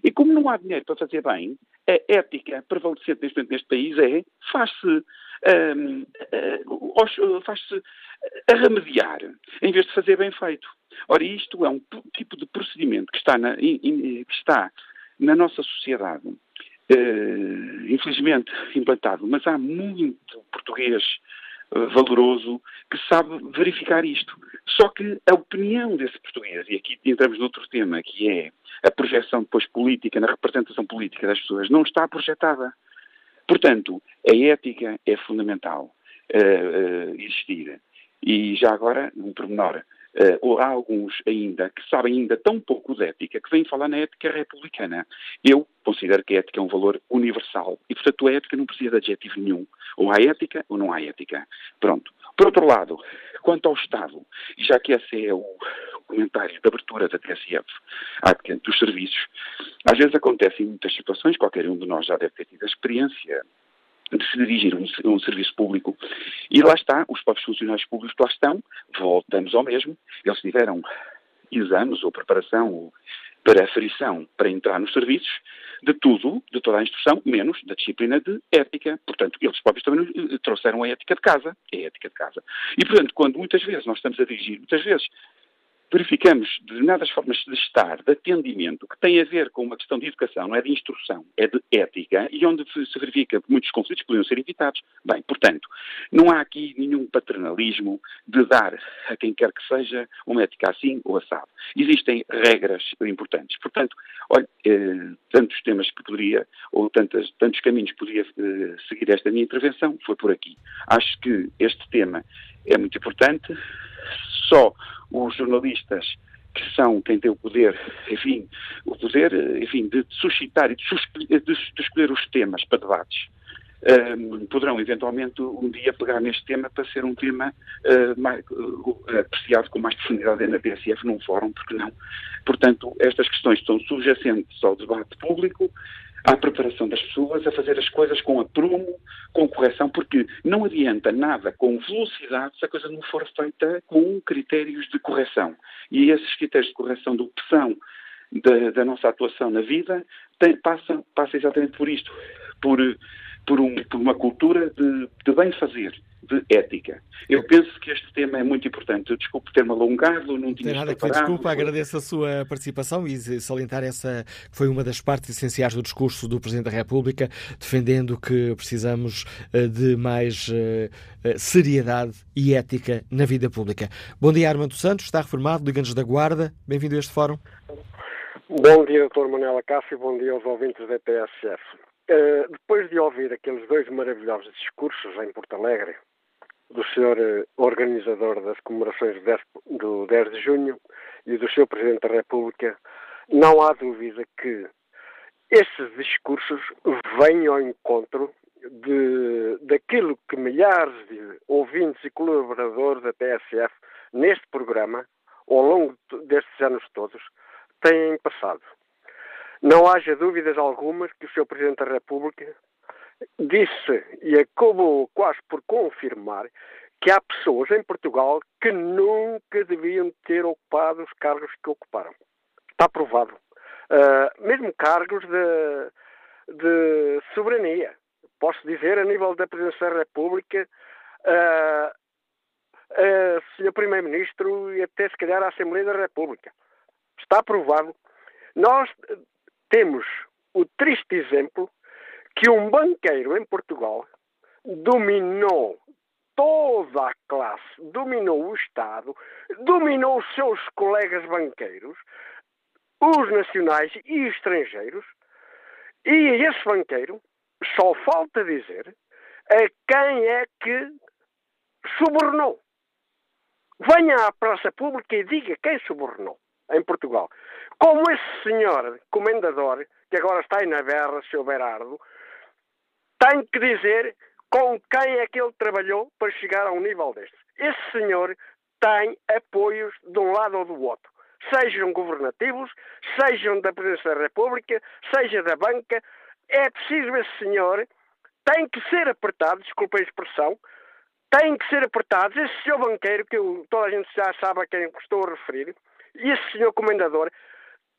E como não há dinheiro para fazer bem, a ética prevalecente neste, neste país é faz-se um, uh, faz-se a remediar, em vez de fazer bem feito. Ora, isto é um tipo de procedimento que está na, in, in, que está na nossa sociedade uh, infelizmente implantado, mas há muito português valoroso que sabe verificar isto, Só que a opinião desse português, e aqui entramos noutro tema, que é a projeção depois política, na representação política das pessoas, não está projetada. Portanto, a ética é fundamental uh, uh, existir. E já agora, um pormenor, Uh, há alguns ainda que sabem ainda tão pouco de ética que vêm falar na ética republicana. Eu considero que a ética é um valor universal e, portanto, a ética não precisa de adjetivo nenhum. Ou há ética ou não há ética. Pronto. Por outro lado, quanto ao Estado, e já que esse é o comentário de abertura da TSF dos serviços, às vezes acontecem muitas situações, qualquer um de nós já deve ter tido a experiência de se dirigir a um, um, serviço público. E lá está, os próprios funcionários públicos lá estão, voltamos ao mesmo, eles tiveram exames ou preparação para aferição para entrar nos serviços, de tudo, de toda a instrução, menos da disciplina de ética. Portanto, eles próprios também trouxeram a ética de casa. A ética de casa. E, portanto, quando muitas vezes nós estamos a dirigir, muitas vezes verificamos determinadas formas de estar, de atendimento, que têm a ver com uma questão de educação, não é de instrução, é de ética, e onde se verifica que muitos conflitos poderiam ser evitados. Bem, portanto, não há aqui nenhum paternalismo de dar a quem quer que seja uma ética assim ou assado. Existem regras importantes. Portanto, olha, eh, tantos temas que poderia, ou tantos, tantos caminhos que poderia eh, seguir esta minha intervenção, foi por aqui. Acho que este tema é muito importante. Só os jornalistas que são quem tem o poder, enfim, o poder, enfim, de suscitar e de, escolher os temas para debates, um, poderão eventualmente um dia pegar neste tema para ser um tema uh, mais, uh, apreciado com mais profundidade na PSF num fórum, porque não? Portanto, estas questões estão subjacentes ao debate público, à preparação das pessoas, a fazer as coisas com aprumo, com correção, porque não adianta nada com velocidade se a coisa não for feita com critérios de correção. E esses critérios de correção de opção da, da nossa atuação na vida passam, passa exatamente por isto, por, por, um, por uma cultura de, de bem fazer de ética. Eu penso que este tema é muito importante. Desculpe ter-me alongado, não tinha nada que desculpa, agradeço a sua participação e salientar essa que foi uma das partes essenciais do discurso do Presidente da República, defendendo que precisamos eh, de mais uh, seriedade e ética na vida pública. Bom dia, Armando Santos, está reformado, Liga-nos da Guarda, bem-vindo a este fórum. Bom dia, Dr. Manuela Cássio, bom dia aos ouvintes da TSF. Uh, depois de ouvir aqueles dois maravilhosos discursos em Porto Alegre, do senhor eh, organizador das comemorações do 10, do 10 de junho e do seu Presidente da República, não há dúvida que esses discursos vêm ao encontro de, daquilo que milhares de ouvintes e colaboradores da TSF neste programa, ao longo destes anos todos, têm passado. Não haja dúvidas algumas que o Sr. Presidente da República disse e acabou quase por confirmar que há pessoas em Portugal que nunca deviam ter ocupado os cargos que ocuparam. Está provado. Uh, mesmo cargos de, de, soberania. Posso dizer, a nível da Presidência da República, uh, uh, Sr. Primeiro-Ministro e até se calhar a Assembleia da República. Está provado. Nós temos o triste exemplo que um banqueiro em Portugal dominou toda a classe, dominou o Estado, dominou os seus colegas banqueiros, os nacionais e estrangeiros, e esse banqueiro só falta dizer a quem é que subornou. Venha à praça pública e diga quem subornou em Portugal. Como esse senhor comendador, que agora está aí na berra, seu Berardo, tem que dizer com quem é que ele trabalhou para chegar a um nível deste. Esse senhor tem apoios de um lado ou do outro, sejam governativos, sejam da Presidência da República, seja da banca. É preciso esse senhor, tem que ser apertado, desculpe a expressão, tem que ser apertado. Esse senhor banqueiro, que toda a gente já sabe a quem estou a referir, e esse senhor comendador,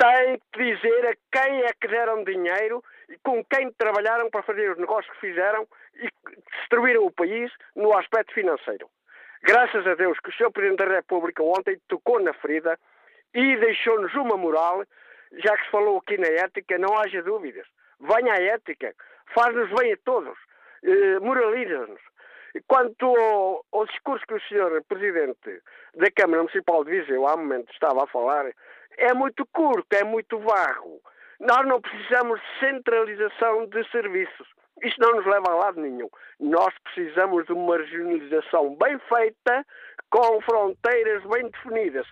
tem que dizer a quem é que deram dinheiro e com quem trabalharam para fazer os negócios que fizeram e destruíram o país no aspecto financeiro. Graças a Deus que o Sr. Presidente da República ontem tocou na ferida e deixou-nos uma moral, já que se falou aqui na ética, não haja dúvidas. Venha a ética, faz-nos bem a todos, eh, moraliza-nos. Quanto ao, ao, discurso que o Sr. Presidente da Câmara Municipal de Viseu há um momento estava a falar, é muito curto, é muito vago. Nós não precisamos de centralização de serviços. Isto não nos leva a lado nenhum. Nós precisamos de uma regionalização bem feita, com fronteiras bem definidas,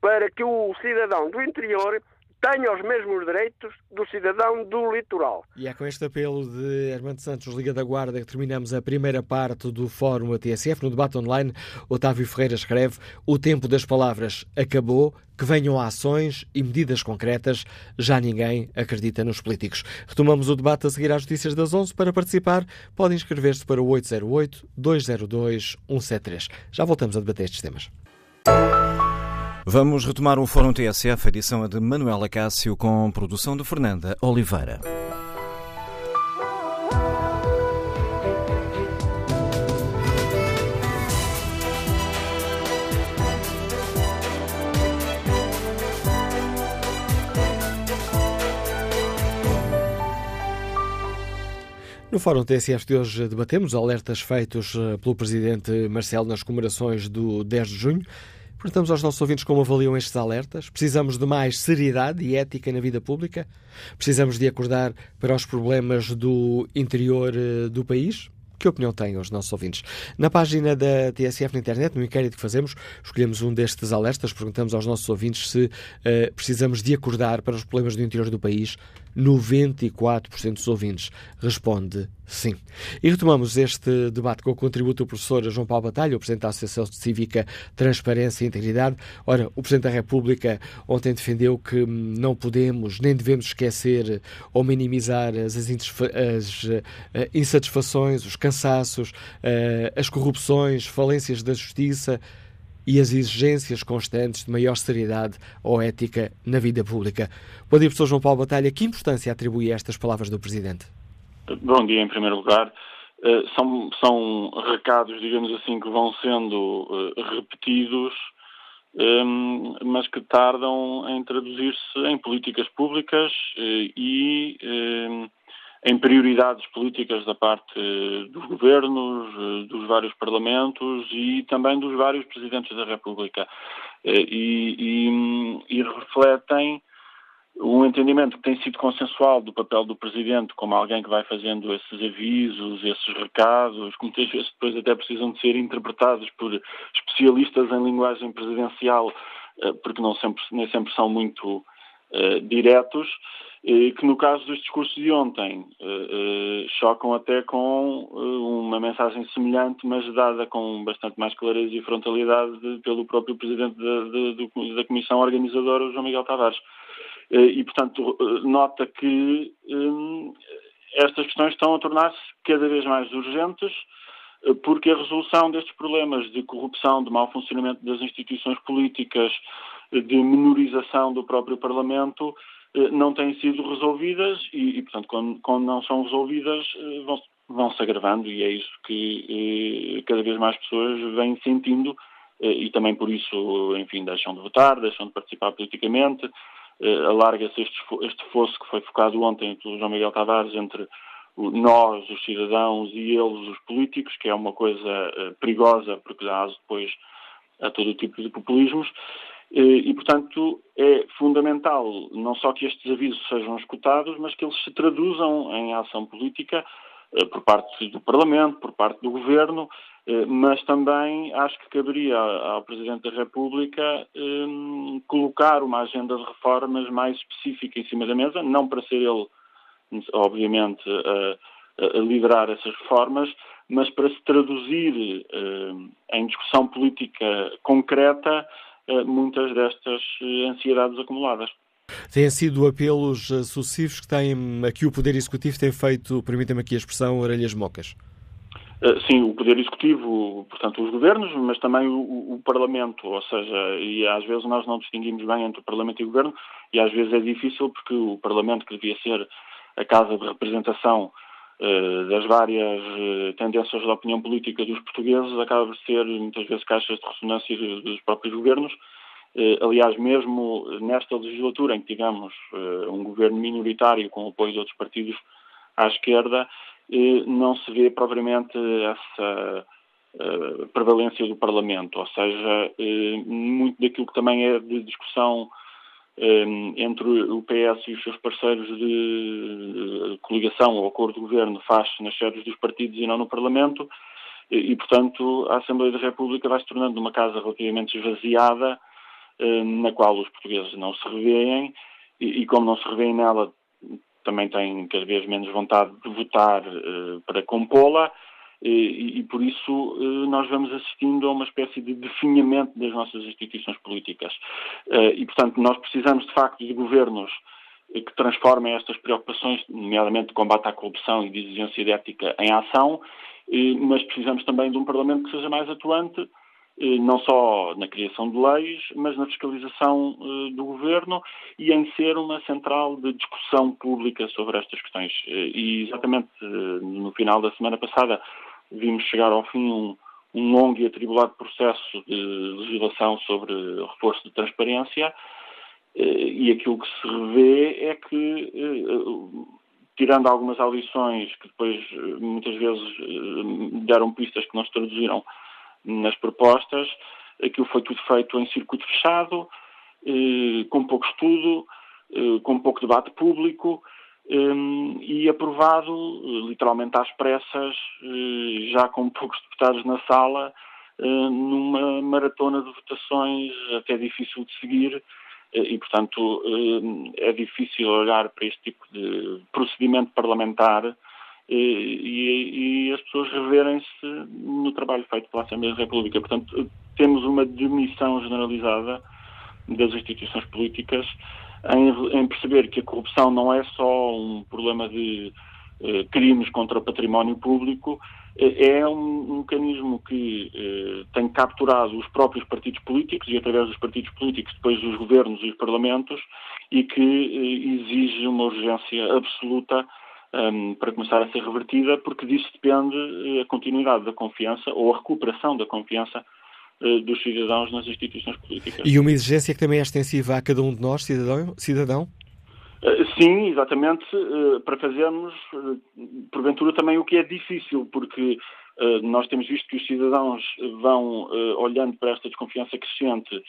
para que o cidadão do interior tenha os mesmos direitos do cidadão do litoral. E é com este apelo de Armando Santos, Liga da Guarda, que terminamos a primeira parte do Fórum ATSF. No debate online, Otávio Ferreira escreve: O tempo das palavras acabou, que venham ações e medidas concretas. Já ninguém acredita nos políticos. Retomamos o debate a seguir às notícias das 11. Para participar, podem inscrever-se para o 808-202-173. Já voltamos a debater estes temas. Vamos retomar o Fórum TSF, edição de Manuela Cássio, com produção de Fernanda Oliveira. No Fórum TSF de hoje debatemos alertas feitos eh, pelo Presidente Marcelo nas comemorações do 10 de junho. Perguntamos aos nossos ouvintes como avaliam estes alertas. Precisamos de mais seriedade e ética na vida pública? Precisamos de acordar para os problemas do interior eh, do país? Que opinião têm os nossos ouvintes? Na página da TSF na internet, no inquérito que fazemos, escolhemos um destes alertas, perguntamos aos nossos ouvintes se uh, precisamos de acordar para os problemas do interior do país. 94% dos ouvintes responde sim. E retomamos este debate com o contributo do professor João Paulo Batalha, o Presidente da Associação Cívica Transparência e Integridade. Ora, o Presidente da República ontem defendeu que não podemos nem devemos esquecer ou minimizar as, as uh, insatisfações, os cansaços, uh, as corrupções, falências da justiça e as exigências constantes de maior seriedade ou ética na vida pública. Bom dia, professor João Paulo Batalha. Que importância atribui a estas palavras do Presidente? Bom dia, em primeiro lugar. Uh, são, são recados, digamos assim, que vão sendo uh, repetidos, ehm, mas que tardam em traduzir-se em políticas públicas uh, e ehm, em prioridades políticas da parte dos governos, dos vários parlamentos e também dos vários presidentes da República. E, e, e, refletem um entendimento que tem sido consensual do papel do Presidente como alguém que vai fazendo esses avisos, esses recados, que muitas vezes depois até precisam de ser interpretados por especialistas em linguagem presidencial, porque não sempre, nem sempre são muito uh, diretos, que no caso dos discursos de ontem uh, chocam até com uma mensagem semelhante, mas dada com bastante mais clareza e frontalidade de, pelo próprio Presidente da, da, Comissão Organizadora, João Miguel Tavares. E, portanto, nota que estas questões estão a tornar-se cada vez mais urgentes, porque a resolução destes problemas de corrupção, de mau funcionamento das instituições políticas, de menorização do próprio Parlamento, eh, não têm sido resolvidas e, e portanto, quando, quando, não são resolvidas, eh, vão, vão se agravando e é isso que eh, cada vez mais pessoas vêm sentindo e também por isso, enfim, deixam de votar, deixam de participar politicamente, alarga-se este, este fosso que foi focado ontem pelo João Miguel Tavares entre nós, os cidadãos, e eles, os políticos, que é uma coisa perigosa porque dá depois a todo tipo de populismos. E, portanto, é fundamental não só que estes avisos sejam escutados, mas que eles se traduzam em ação política eh, por parte do Parlamento, por parte do Governo, eh, mas também acho que caberia ao Presidente da República um, colocar uma agenda de reformas mais específica em cima da mesa, não para ser ele, obviamente, a, liderar essas reformas, mas para se traduzir um, em discussão política concreta eh, muitas destas eh, ansiedades acumuladas. Têm sido apelos eh, sucessivos que têm aqui o Poder Executivo tem feito, permitam-me aqui a expressão, orelhas mocas. Sim, o Poder Executivo, portanto, os governos, mas também o, o, Parlamento, ou seja, e às vezes nós não distinguimos bem entre o Parlamento e o Governo, e às vezes é difícil porque o Parlamento, que devia ser a casa de representação eh, das várias eh, tendências da opinião política dos portugueses acaba por ser muitas vezes caixas de ressonância dos próprios governos. Eh, aliás, mesmo nesta legislatura em que tivemos um governo minoritário com o apoio de outros partidos à esquerda, não se vê propriamente essa prevalência do Parlamento, ou seja, muito daquilo que também é de discussão entre o PS e os seus parceiros de coligação ou acordo de governo faz nas sedes dos partidos e não no Parlamento, e, portanto a Assembleia da República vai se tornando uma casa relativamente esvaziada, um, na qual os portugueses não se revêem, e, como não se revêem nela, também têm cada vez menos vontade de votar uh, para compô-la, e, e, por isso uh, nós vamos assistindo a uma espécie de definhamento das nossas instituições políticas. Uh, e, portanto, nós precisamos, de facto, de governos que transformem estas preocupações, nomeadamente de combate à corrupção e de exigência de ética, em ação, mas precisamos também de um Parlamento que seja mais atuante eh, não só na criação de leis, mas na fiscalização eh, do governo e em ser uma central de discussão pública sobre estas questões. Eh, e exatamente no final da semana passada vimos chegar ao fim um, um longo e atribulado processo de legislação sobre reforço de transparência e aquilo que se revê é que tirando algumas audições que depois muitas vezes deram pistas que não se traduziram nas propostas. Aquilo foi tudo feito em circuito fechado, eh, com pouco estudo, eh, com pouco debate público eh, e aprovado literalmente às pressas, já com poucos deputados na sala, numa maratona de votações até difícil de seguir e, portanto, é difícil olhar para este tipo de procedimento parlamentar e, e, as pessoas reverem-se no trabalho feito pela Assembleia da República. Portanto, temos uma demissão generalizada das instituições políticas em, em perceber que a corrupção não é só um problema de eh, crimes contra o património público, eh, é um, mecanismo que eh, tem capturado os próprios partidos políticos e, através dos partidos políticos, depois os governos e os parlamentos, e que eh, exige uma urgência absoluta um, para começar a ser revertida, porque disso depende eh, a continuidade da confiança ou a recuperação da confiança dos cidadãos nas instituições políticas. E uma exigência que também é extensiva a cada um de nós, cidadão? cidadão? Uh, sim, exatamente, uh, para fazermos, porventura, também o que é difícil, porque nós temos visto que os cidadãos vão olhando para esta desconfiança crescente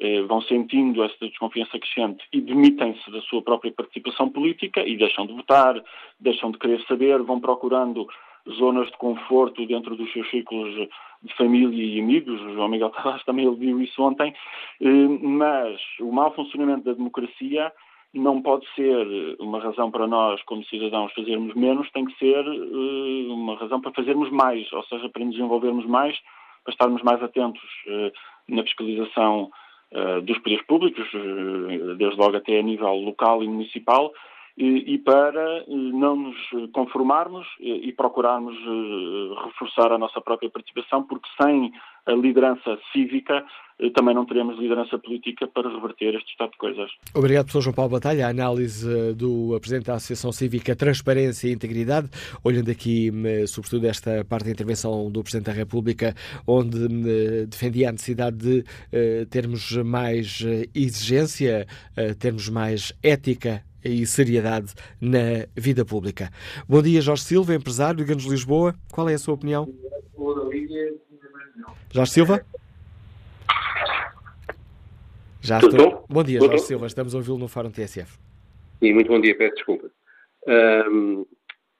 eh, vão sentindo essa desconfiança crescente e demitem-se da sua própria participação política e deixam de votar, deixam de querer saber, vão procurando zonas de conforto dentro dos seus círculos de família e amigos. O João Miguel Tavares também viu isso ontem. Eh, mas o mau funcionamento da democracia não pode ser uma razão para nós, como cidadãos, fazermos menos, tem que ser eh, uma razão para fazermos mais, ou seja, para nos envolvermos mais, para estarmos mais atentos na fiscalização eh, dos poderes públicos, eh, desde logo até a nível local e municipal, e, para eh, não nos conformarmos e procurarmos reforçar a nossa própria participação, porque sem a liderança cívica também não teremos liderança política para reverter este estado de coisas. Obrigado, professor João Paulo Batalha. A análise do Presidente da Associação Cívica Transparência e Integridade, olhando aqui, sobretudo, esta parte da intervenção do Presidente da República, onde defendia a necessidade de termos mais exigência, termos mais ética e seriedade na vida pública. Bom dia, Jorge Silva, empresário de Ganos Lisboa. Qual é a sua opinião? Jorge Silva? Já Tudo estou. Bom, bom dia, Jorge bom? Silva. Estamos a ouvi-lo no Fórum TSF. Sim, muito bom dia, peço desculpa. Um,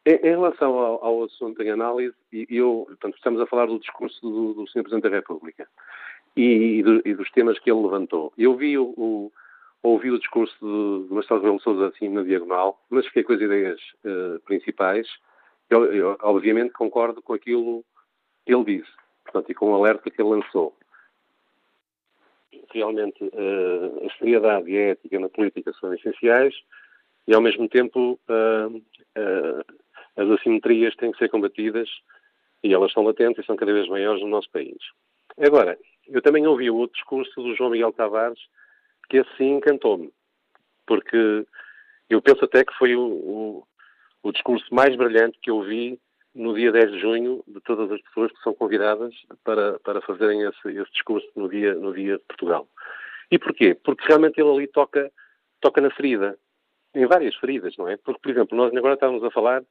em, em, relação ao, ao, assunto em análise, eu, portanto, estamos a falar do discurso do, do Sr. Presidente da República e, e, do, e, dos temas que ele levantou. Eu vi o, o ouvi o discurso de, de Marcelo Rebelo Sousa assim na diagonal, mas fiquei com as ideias uh, principais. Eu, eu, obviamente, concordo com aquilo que ele disse, portanto, e com o alerta que ele lançou. Realmente, uh, a seriedade e a ética na política são essenciais e, ao mesmo tempo, uh, as assimetrias têm que ser combatidas e elas são latentes e são cada vez maiores no nosso país. Agora, eu também ouvi o outro discurso do João Miguel Tavares, que assim encantou-me, porque eu penso até que foi o, o, o, discurso mais brilhante que eu vi no dia 10 de junho de todas as pessoas que são convidadas para, para fazerem esse, esse discurso no dia, no dia de Portugal. E porquê? Porque realmente ele ali toca, toca na ferida, em várias feridas, não é? Porque, por exemplo, nós agora estávamos a falar,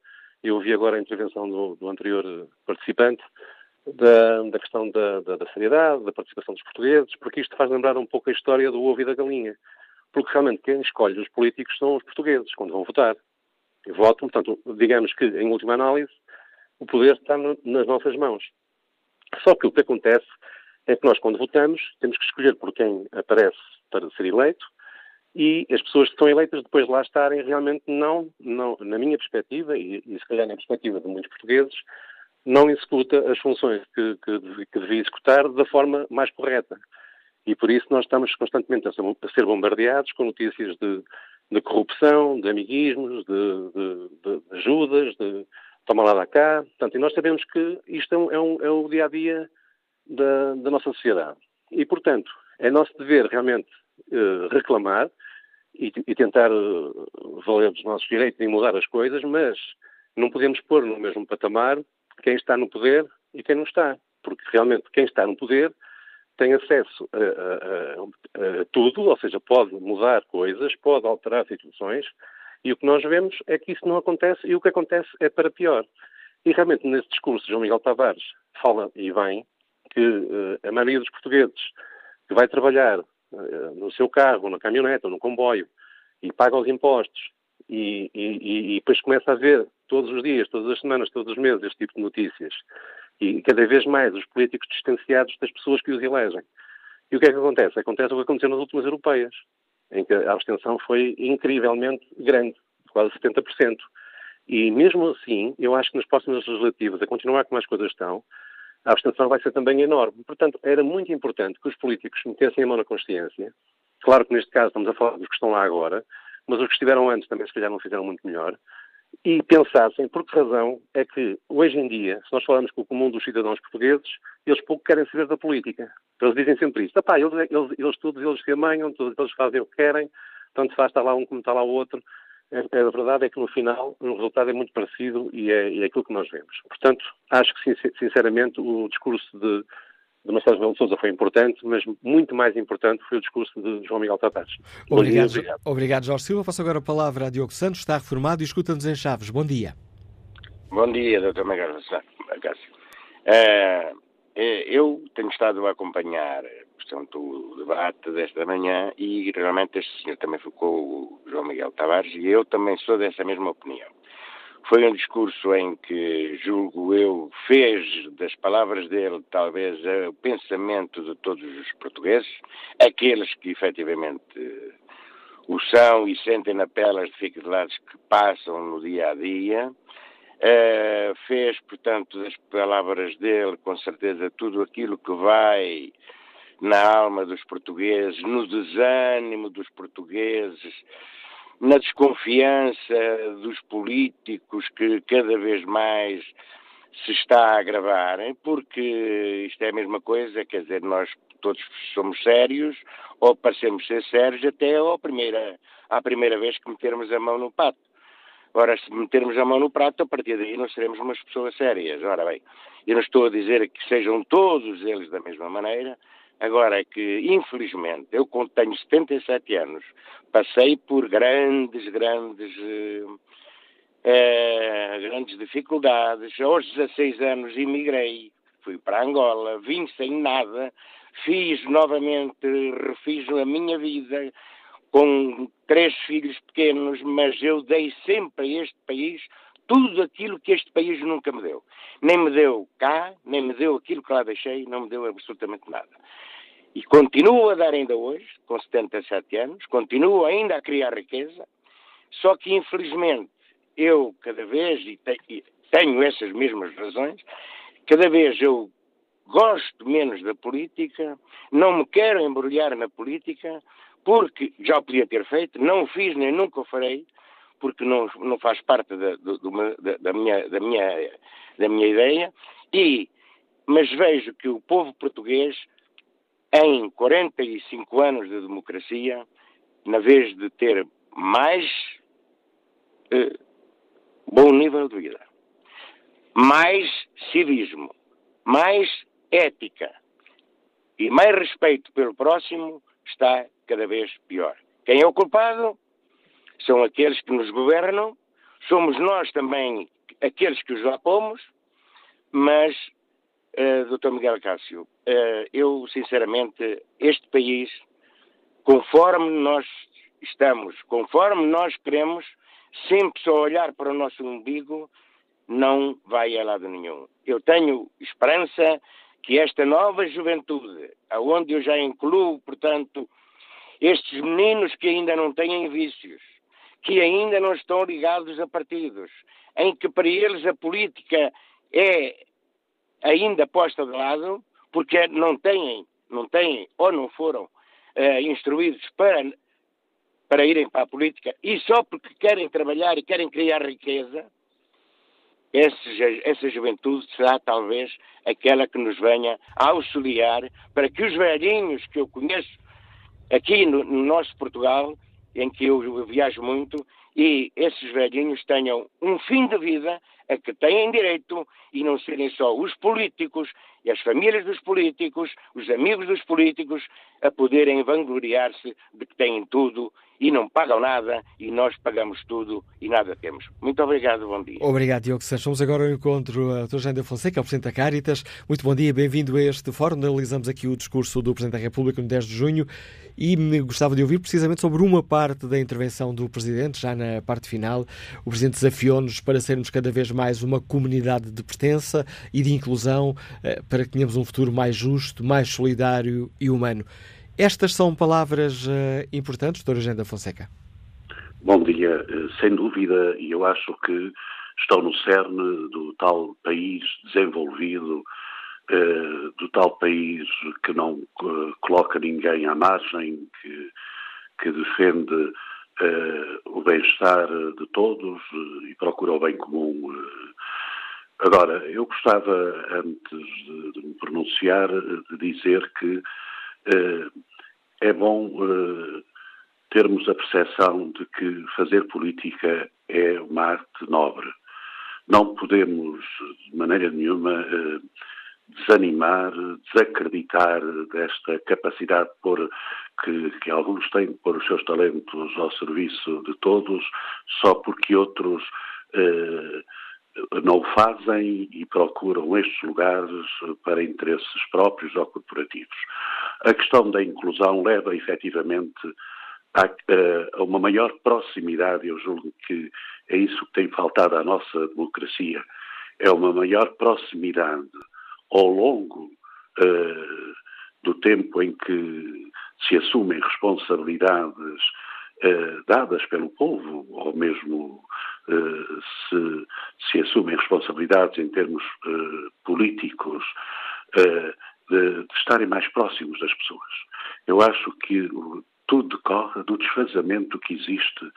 eu ouvi agora a intervenção do, do anterior participante, da, da questão da, da, da, seriedade, da participação dos portugueses, porque isto faz lembrar um pouco a história do ovo e da galinha. Porque realmente quem escolhe os políticos são os portugueses, quando vão votar. E votam, portanto, digamos que, em última análise, o poder está no, nas nossas mãos. Só que o que acontece é que nós, quando votamos, temos que escolher por quem aparece para ser eleito e as pessoas que são eleitas depois de lá estarem realmente não, não na minha perspectiva e, e se calhar na perspectiva de muitos portugueses, não executa as funções que, que, que devia executar da forma mais correta. E por isso nós estamos constantemente a ser bombardeados com notícias de, de corrupção, de amiguismos, de, de, de, ajudas, de toma lá da cá. Portanto, e nós sabemos que isto é, um, é, é o dia a dia da, da, nossa sociedade. E, portanto, é nosso dever realmente uh, reclamar e, e tentar uh, valer dos nossos direitos e mudar as coisas, mas não podemos pôr no mesmo patamar quem está no poder e quem não está. Porque realmente quem está no poder tem acesso a, a, a, a, tudo, ou seja, pode mudar coisas, pode alterar situações, e o que nós vemos é que isso não acontece, e o que acontece é para pior. E realmente nesse discurso, João Miguel Tavares fala e bem que uh, a maioria dos portugueses que vai trabalhar uh, no seu carro, na caminhonete ou no comboio e paga os impostos e, e, e, depois começa a ver todos os dias, todas as semanas, todos os meses este tipo de notícias. E cada vez mais os políticos distanciados das pessoas que os elegem. E o que é que acontece? Acontece o que aconteceu nas últimas europeias, em que a abstenção foi incrivelmente grande, quase 70%. E mesmo assim, eu acho que nas próximas legislativas, a continuar como as coisas estão, a abstenção vai ser também enorme. Portanto, era muito importante que os políticos metessem a mão na consciência. Claro que neste caso estamos a falar dos que estão lá agora, mas os que estiveram antes também se calhar não fizeram muito melhor, e pensassem por que razão é que hoje em dia, se nós falamos com o comum dos cidadãos portugueses, eles pouco querem saber da política. Eles dizem sempre isto. Epá, eles, eles, eles todos eles se amanham, todos eles fazem o que querem, tanto faz estar lá um como está lá o outro. A, a verdade é que no final o resultado é muito parecido e é, é aquilo que nós vemos. Portanto, acho que sinceramente o discurso de de Marcelo Rebelo de Sousa foi importante, mas muito mais importante foi o discurso de João Miguel Tavares. Obrigado, dia, obrigado. obrigado, Jorge Silva. Passo agora a palavra a Diogo Santos, está reformado e escuta-nos em Chaves. Bom dia. Bom dia, Dr. Cássio. Uh, eu tenho estado a acompanhar portanto, o debate desta manhã e realmente este senhor também ficou o João Miguel Tavares e eu também sou dessa mesma opinião. Foi um discurso em que, julgo eu, fez das palavras dele talvez o pensamento de todos os portugueses, aqueles que efetivamente o são e sentem na pele as dificuldades que passam no dia a dia. Uh, fez, portanto, das palavras dele, com certeza, tudo aquilo que vai na alma dos portugueses, no desânimo dos portugueses, na desconfiança dos políticos que cada vez mais se está a agravar, porque isto é a mesma coisa, quer dizer, nós todos somos sérios, ou parecemos ser sérios até à primeira, à primeira vez que metermos a mão no prato. Ora, se metermos a mão no prato, a partir daí não seremos umas pessoas sérias. Ora bem, eu não estou a dizer que sejam todos eles da mesma maneira, Agora é que, infelizmente, eu tenho 77 anos, passei por grandes, grandes, eh, grandes dificuldades. Aos 16 anos emigrei, fui para Angola, vim sem nada, fiz novamente, refiz a minha vida com três filhos pequenos, mas eu dei sempre a este país tudo aquilo que este país nunca me deu. Nem me deu cá, nem me deu aquilo que lá deixei, não me deu absolutamente nada. E continuo a dar ainda hoje, com 77 anos, continuo ainda a criar riqueza, só que infelizmente eu cada vez, e tenho essas mesmas razões, cada vez eu gosto menos da política, não me quero embrulhar na política, porque já o podia ter feito, não o fiz nem nunca o farei, porque não, não faz parte da, do, da, da, minha, da, minha, da minha ideia, e, mas vejo que o povo português em 45 anos de democracia, na vez de ter mais eh, bom nível de vida, mais civismo, mais ética e mais respeito pelo próximo, está cada vez pior. Quem é o culpado? São aqueles que nos governam, somos nós também aqueles que os opomos, mas uh, Dr. Miguel Cássio, uh, eu, sinceramente, este país, conforme nós estamos, conforme nós queremos, sempre só olhar para o nosso umbigo, não vai a lado nenhum. Eu tenho esperança que esta nova juventude, aonde eu já incluo, portanto, estes meninos que ainda não têm vícios, que ainda não estão ligados a partidos, em que para eles a política é ainda posta de lado, porque não têm, não têm ou não foram uh, instruídos para, para irem para a política e só porque querem trabalhar e querem criar riqueza, essa juventude será talvez aquela que nos venha auxiliar para que os velhinhos que eu conheço aqui no, no nosso Portugal, em que eu viajo muito, e esses velhinhos tenham um fim de vida a que têm direito e não serem só os políticos e as famílias dos políticos, os amigos dos políticos, a poderem vangloriar-se de que têm tudo e não pagam nada e nós pagamos tudo e nada temos. Muito obrigado, bom dia. Obrigado, Diogo Santos. Vamos agora ao encontro a Dr. Jânio Fonseca, o Presidente da Caritas. Muito bom dia, bem-vindo a este fórum. Analisamos aqui o discurso do Presidente da República no 10 de junho e gostava de ouvir precisamente sobre uma parte da intervenção do Presidente, já na parte final. O Presidente desafiou-nos para sermos cada vez mais uma comunidade de pertença e de inclusão, eh, para que tenhamos um futuro mais justo, mais solidário e humano. Estas são palavras uh, importantes, Dr. Agenda Fonseca? Bom dia. Eh, sem dúvida, e eu acho que estão no cerne do tal país desenvolvido, uh, do tal país que não uh, coloca ninguém à margem, que, que defende o bem-estar de todos e procura o bem comum. Agora, eu gostava, antes de, de me pronunciar, de dizer que eh, é bom eh, termos a percepção de que fazer política é uma arte nobre. Não podemos, de maneira nenhuma, eh, desanimar, desacreditar desta capacidade de pôr, que, que, alguns têm de pôr os seus talentos ao serviço de todos, só porque outros eh, não o fazem e procuram estes lugares para interesses próprios ou corporativos. A questão da inclusão leva efetivamente a, a, uma maior proximidade, eu julgo que é isso que tem faltado à nossa democracia, é uma maior proximidade ao longo uh, do tempo em que se assumem responsabilidades uh, dadas pelo povo, ou mesmo se, se assumem responsabilidades em termos políticos, de, de estarem mais próximos das pessoas. Eu acho que tudo decorre do desfazamento que existe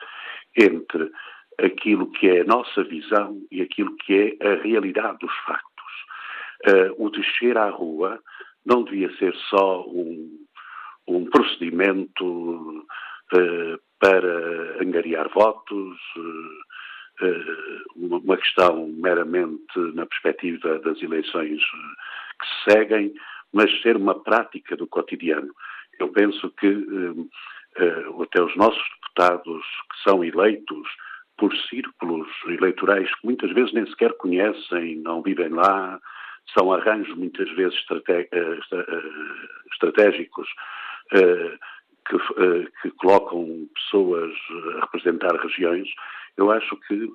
entre aquilo que é a nossa visão e aquilo que é a realidade dos factos. O descer à rua não devia ser só um, um procedimento para angariar votos, uh, uma questão meramente na perspectiva das eleições que se seguem, mas ser uma prática do cotidiano. Eu penso que uh, até os nossos deputados que são eleitos por círculos eleitorais que muitas vezes nem sequer conhecem, não vivem lá, são arranjos muitas vezes eh, estratégicos que, colocam pessoas a representar regiões, eu acho que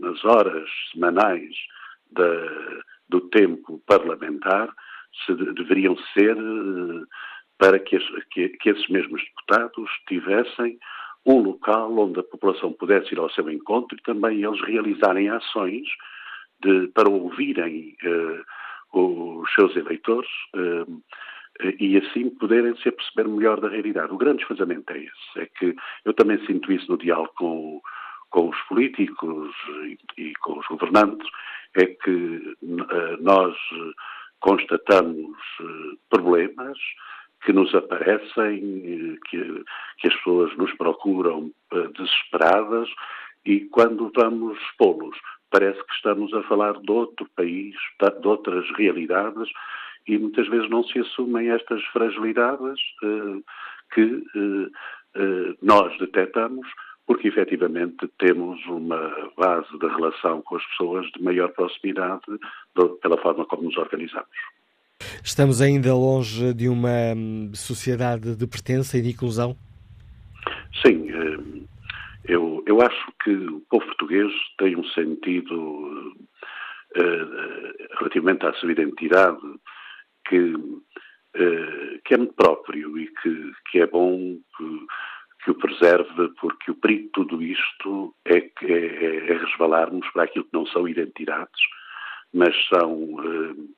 nas horas semanais da, do tempo parlamentar se deveriam ser eh, para que, que, que esses mesmos deputados tivessem um local onde a população pudesse ir ao seu encontro e também eles realizarem ações de, para ouvirem uh, os seus eleitores uh, e assim poderem se aperceber melhor da realidade. O grande desfazamento é esse, é que eu também sinto isso no diálogo com, com os políticos e, com os governantes, é que uh, nós constatamos eh, problemas que nos aparecem, eh, que, que as pessoas nos procuram eh, desesperadas e quando vamos expô-los parece que estamos a falar de outro país, de outras realidades e muitas vezes não se assumem estas fragilidades que nós detectamos porque efetivamente temos uma base de relação com as pessoas de maior proximidade pela forma como nos organizamos. Estamos ainda longe de uma hum, sociedade de pertença e de inclusão? Sim, hum, eu, eu acho que o povo português tem um sentido uh, relativamente à sua identidade que, uh, que é muito próprio e que, que é bom que, que o preserve, porque o perigo de tudo isto é, que, é, é resvalarmos para aquilo que não são identidades, mas são uh,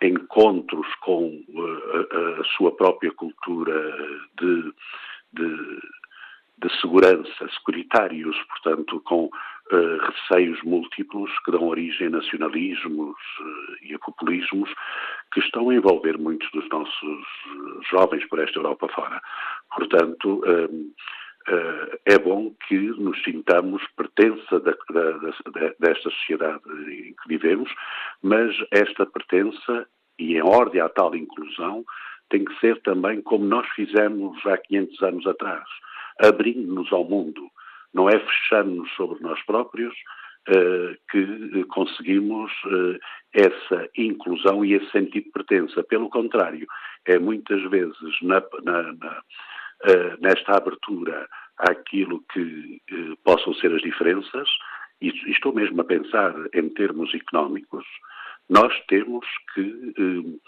encontros com a, a, sua própria cultura de, de de segurança, securitários, portanto, com uh, receios múltiplos que dão origem a nacionalismos uh, e a populismos que estão a envolver muitos dos nossos eh, jovens por esta Europa fora. Portanto, é bom que nos sintamos pertença da, da, da, desta sociedade em que vivemos, mas esta pertença, e em ordem à tal inclusão, tem que ser também como nós fizemos há 500 anos atrás abrindo-nos ao mundo. Não é fechando-nos sobre nós próprios uh, que conseguimos uh, essa inclusão e esse sentido de pertença. Pelo contrário, é muitas vezes na, na, na, uh, nesta abertura àquilo que possam ser as diferenças, e, estou mesmo a pensar em termos económicos, nós temos que eh,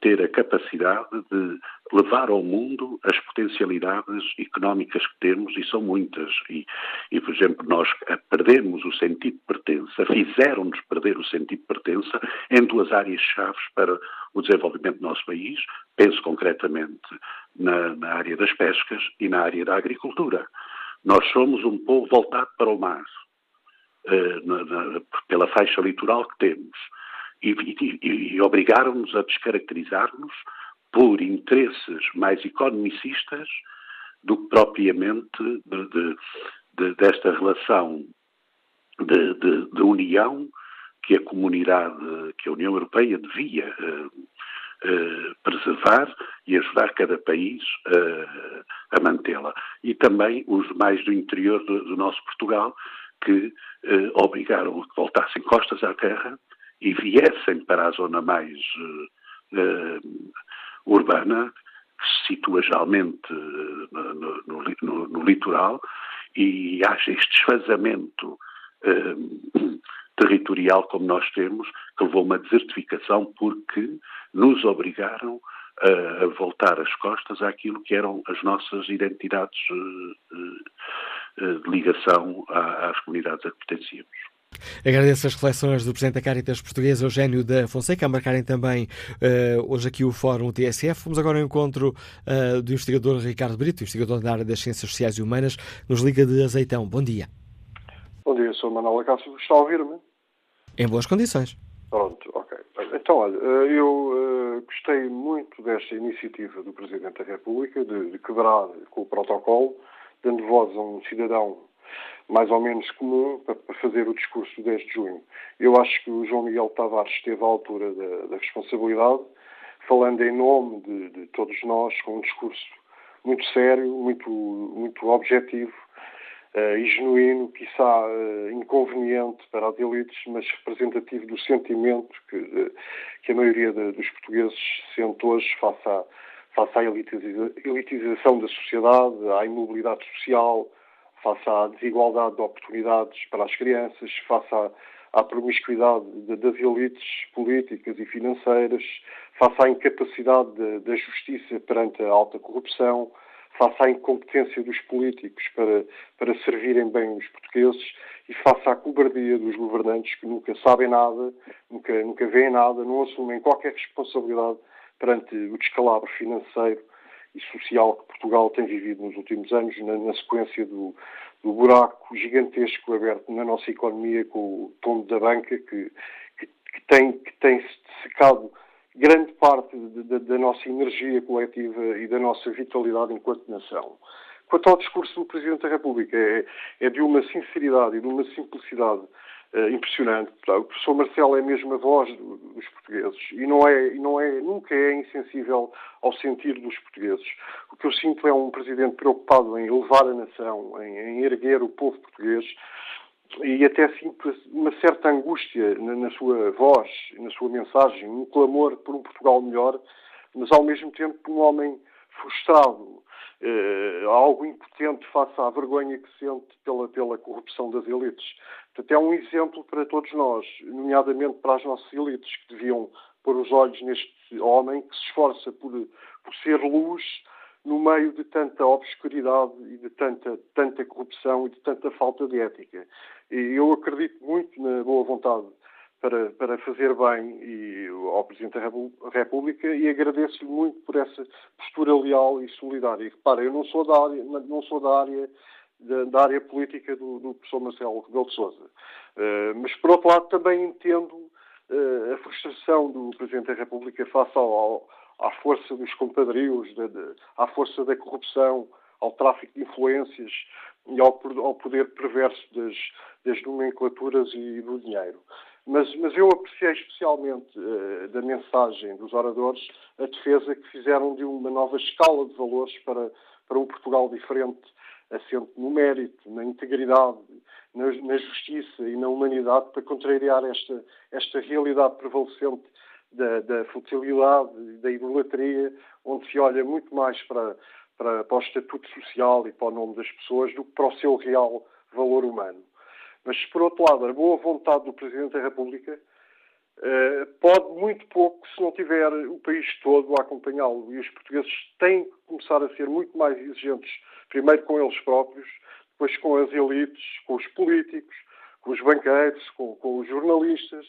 ter a capacidade de levar ao mundo as potencialidades económicas que temos, e são muitas. E, e por exemplo, nós perdemos o sentido de pertença, fizeram-nos perder o sentido de pertença em duas áreas chaves para o desenvolvimento do nosso país. Penso concretamente na, na área das pescas e na área da agricultura. Nós somos um povo voltado para o mar, uh, na, na, pela faixa litoral que temos e, e, e obrigaram-nos a descaracterizar-nos por interesses mais economicistas do que propriamente de, de, de, desta relação de, união que a comunidade, que a União Europeia devia uh, uh, preservar e ajudar cada país uh, a mantê-la. E também os mais do interior do, do nosso Portugal, que obrigaram a que voltassem costas à terra e viessem para a zona mais uh, urbana, que se situa geralmente uh, no, no, no, litoral, e haja este desfazamento uh, territorial como nós temos, que levou a uma desertificação porque nos obrigaram a voltar as costas àquilo que eram as nossas identidades de ligação às comunidades a que pertencíamos. Agradeço as reflexões do Presidente da Caritas Portuguesa, Eugênio da Fonseca, a marcarem também uh, hoje aqui o Fórum TSF. Vamos agora ao encontro uh, do investigador Ricardo Brito, investigador da área das Ciências Sociais e Humanas, nos Liga de Azeitão. Bom dia. Bom dia, sou Manuel Acácio. Está a ouvir-me? Em boas condições. Pronto, ok. Então, olha, eh, eu uh, gostei muito desta iniciativa do Presidente da República de, de quebrar com o protocolo, dando voz a um cidadão mais ou menos comum para, fazer o discurso do 10 de junho. Eu acho que o João Miguel Tavares esteve à altura da, da responsabilidade, falando em nome de, de, todos nós, com um discurso muito sério, muito, muito objetivo uh, e genuíno, quiçá uh, inconveniente para as elites, mas representativo do sentimento que, que a maioria de, dos portugueses sente hoje face à, face à elitização da sociedade, à imobilidade social, face à desigualdade de oportunidades para as crianças, face à, à promiscuidade das elites políticas e financeiras, face à incapacidade da justiça perante a alta corrupção, face à incompetência dos políticos para, para servirem bem os portugueses e face à cobardia dos governantes que nunca sabem nada, nunca, nunca veem nada, não assumem qualquer responsabilidade perante o descalabro financeiro e social que Portugal tem vivido nos últimos anos, na, na sequência do, do, buraco gigantesco aberto na nossa economia com o tombo da banca, que, que, que tem, que tem secado grande parte de, de, da nossa energia coletiva e da nossa vitalidade enquanto nação. Quanto ao discurso do Presidente da República, é, é de uma sinceridade e de uma simplicidade uh, impressionante. O professor Marcelo é mesmo a voz do, dos portugueses e não é, não é, nunca é insensível ao sentir dos portugueses. O que eu sinto é um presidente preocupado em elevar a nação, em, em erguer o povo português e até sinto uma certa angústia na, na, sua voz, na sua mensagem, um clamor por um Portugal melhor, mas ao mesmo tempo um homem frustrado, eh, algo impotente face à vergonha que sente pela, pela corrupção das elites. Portanto, é um exemplo para todos nós, nomeadamente para as nossas elites, que deviam pôr os olhos neste homem que se esforça por, por ser luz no meio de tanta obscuridade e de tanta, tanta corrupção e de tanta falta de ética. E eu acredito muito na boa vontade para, para fazer bem e, ao Presidente da República e agradeço-lhe muito por essa postura leal e solidária. E repara, eu não sou da área, não sou da área da área política do, do professor Marcelo Rebelo de Sousa. Uh, mas, por outro lado, também entendo uh, a frustração do Presidente da República face ao, ao, à força dos compadrios, de, de, à força da corrupção, ao tráfico de influências e ao, ao poder perverso das, das nomenclaturas e do dinheiro. Mas, mas eu apreciei especialmente uh, da mensagem dos oradores a defesa que fizeram de uma nova escala de valores para, para um Portugal diferente, assente no mérito, na integridade, na, na justiça e na humanidade, para contrariar esta, esta realidade prevalecente da, da futilidade, da idolatria, onde se olha muito mais para, para, para o estatuto social e para o nome das pessoas do que para o seu real valor humano. Mas, por outro lado, a boa vontade do Presidente da República uh, pode muito pouco se não tiver o país todo a acompanhá-lo. E os portugueses têm que começar a ser muito mais exigentes, primeiro com eles próprios, depois com as elites, com os políticos, com os banqueiros, com, com os jornalistas.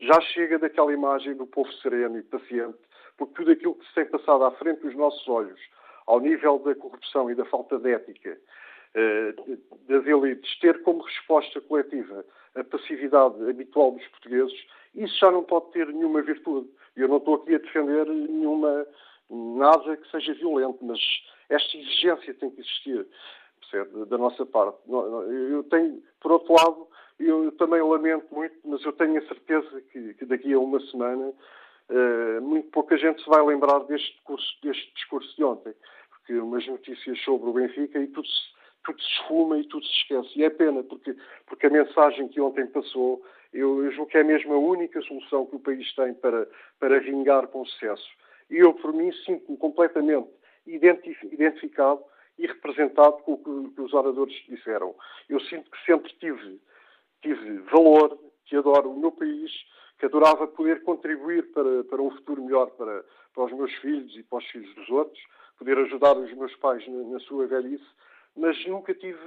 Já chega daquela imagem do povo sereno e paciente, porque tudo aquilo que se tem passado à frente dos nossos olhos, ao nível da corrupção e da falta de ética, das elites ter como resposta coletiva a passividade habitual dos portugueses, isso já não pode ter nenhuma virtude. Eu não estou aqui a defender nenhuma, nada que seja violento, mas esta exigência tem que existir da nossa parte. Eu tenho, por outro lado, eu também lamento muito, mas eu tenho a certeza que, que daqui a uma semana uh, muito pouca gente se vai lembrar deste discurso, deste discurso de ontem, porque umas notícias sobre o Benfica e tudo se tudo se esfuma e tudo se esquece. E é pena, porque, porque a mensagem que ontem passou, eu, eu julgo que é mesmo a única solução que o país tem para, para vingar com sucesso. E eu, por mim, sinto-me completamente identificado e representado com o que, que, os oradores disseram. Eu sinto que sempre tive, tive valor, que adoro o meu país, que adorava poder contribuir para, para um futuro melhor para, para os meus filhos e para os filhos dos outros, poder ajudar os meus pais na, na sua velhice mas nunca tive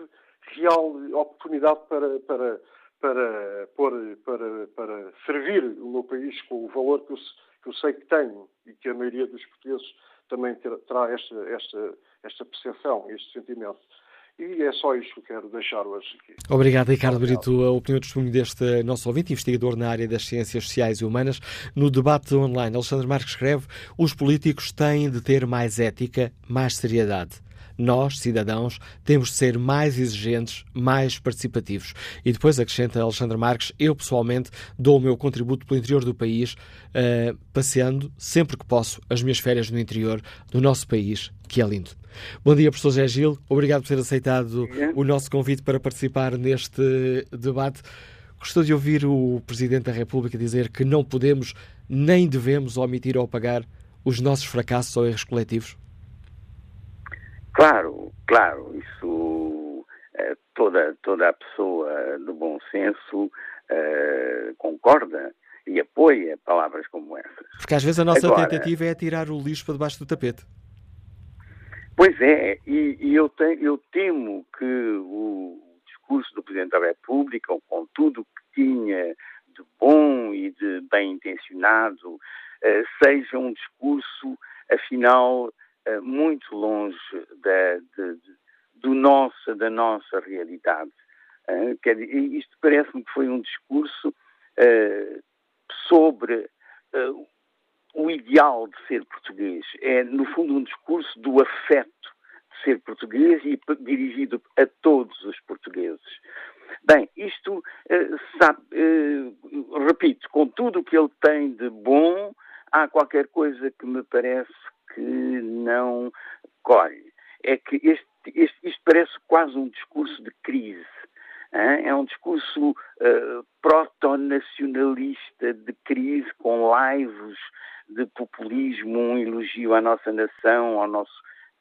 real oportunidade para, para, para, para, para, para servir o meu país com o valor que eu, que eu sei que tenho e que a maioria dos portugueses também terá esta, esta, esta percepção, este sentimento. E é só isto que quero deixar hoje aqui. Obrigado, Ricardo Brito. A opinião de testemunho deste nosso ouvinte, investigador na área das ciências sociais e humanas. No debate online, Alexandre Marques escreve: os políticos têm de ter mais ética, mais seriedade nós, cidadãos, temos de ser mais exigentes, mais participativos. E depois acrescenta Alexandre Marques, eu pessoalmente dou o meu contributo pelo interior do país, uh, passeando sempre que posso as minhas férias no interior do nosso país, que é lindo. Bom dia, professor José Gil. Obrigado por ter aceitado o nosso convite para participar neste debate. Gostou de ouvir o Presidente da República dizer que não podemos nem devemos omitir ou apagar os nossos fracassos ou erros coletivos? Claro, claro, isso eh, toda, toda a pessoa do bom senso uh, concorda e apoia palavras como essas. Porque às vezes a nossa Agora, tentativa é tirar o lixo para debaixo do tapete. Pois é, e, e eu, te, eu temo que o discurso do Presidente da República, com tudo que tinha de bom e de bem intencionado, uh, seja um discurso, afinal, eh, muito longe da, de, de, do nosso, da nossa realidade. Uh, isto parece-me que foi um discurso uh, sobre o ideal de ser português. É, no fundo, um discurso do afeto de ser português e dirigido a todos os portugueses. Bem, isto, sabe, repito, com tudo o que ele tem de bom, há qualquer coisa que me parece que não colhe. É que este, este, isto parece quase um discurso de crise. Hein? É um discurso uh, proto-nacionalista de crise, com laivos de populismo, um elogio à nossa nação, ao nosso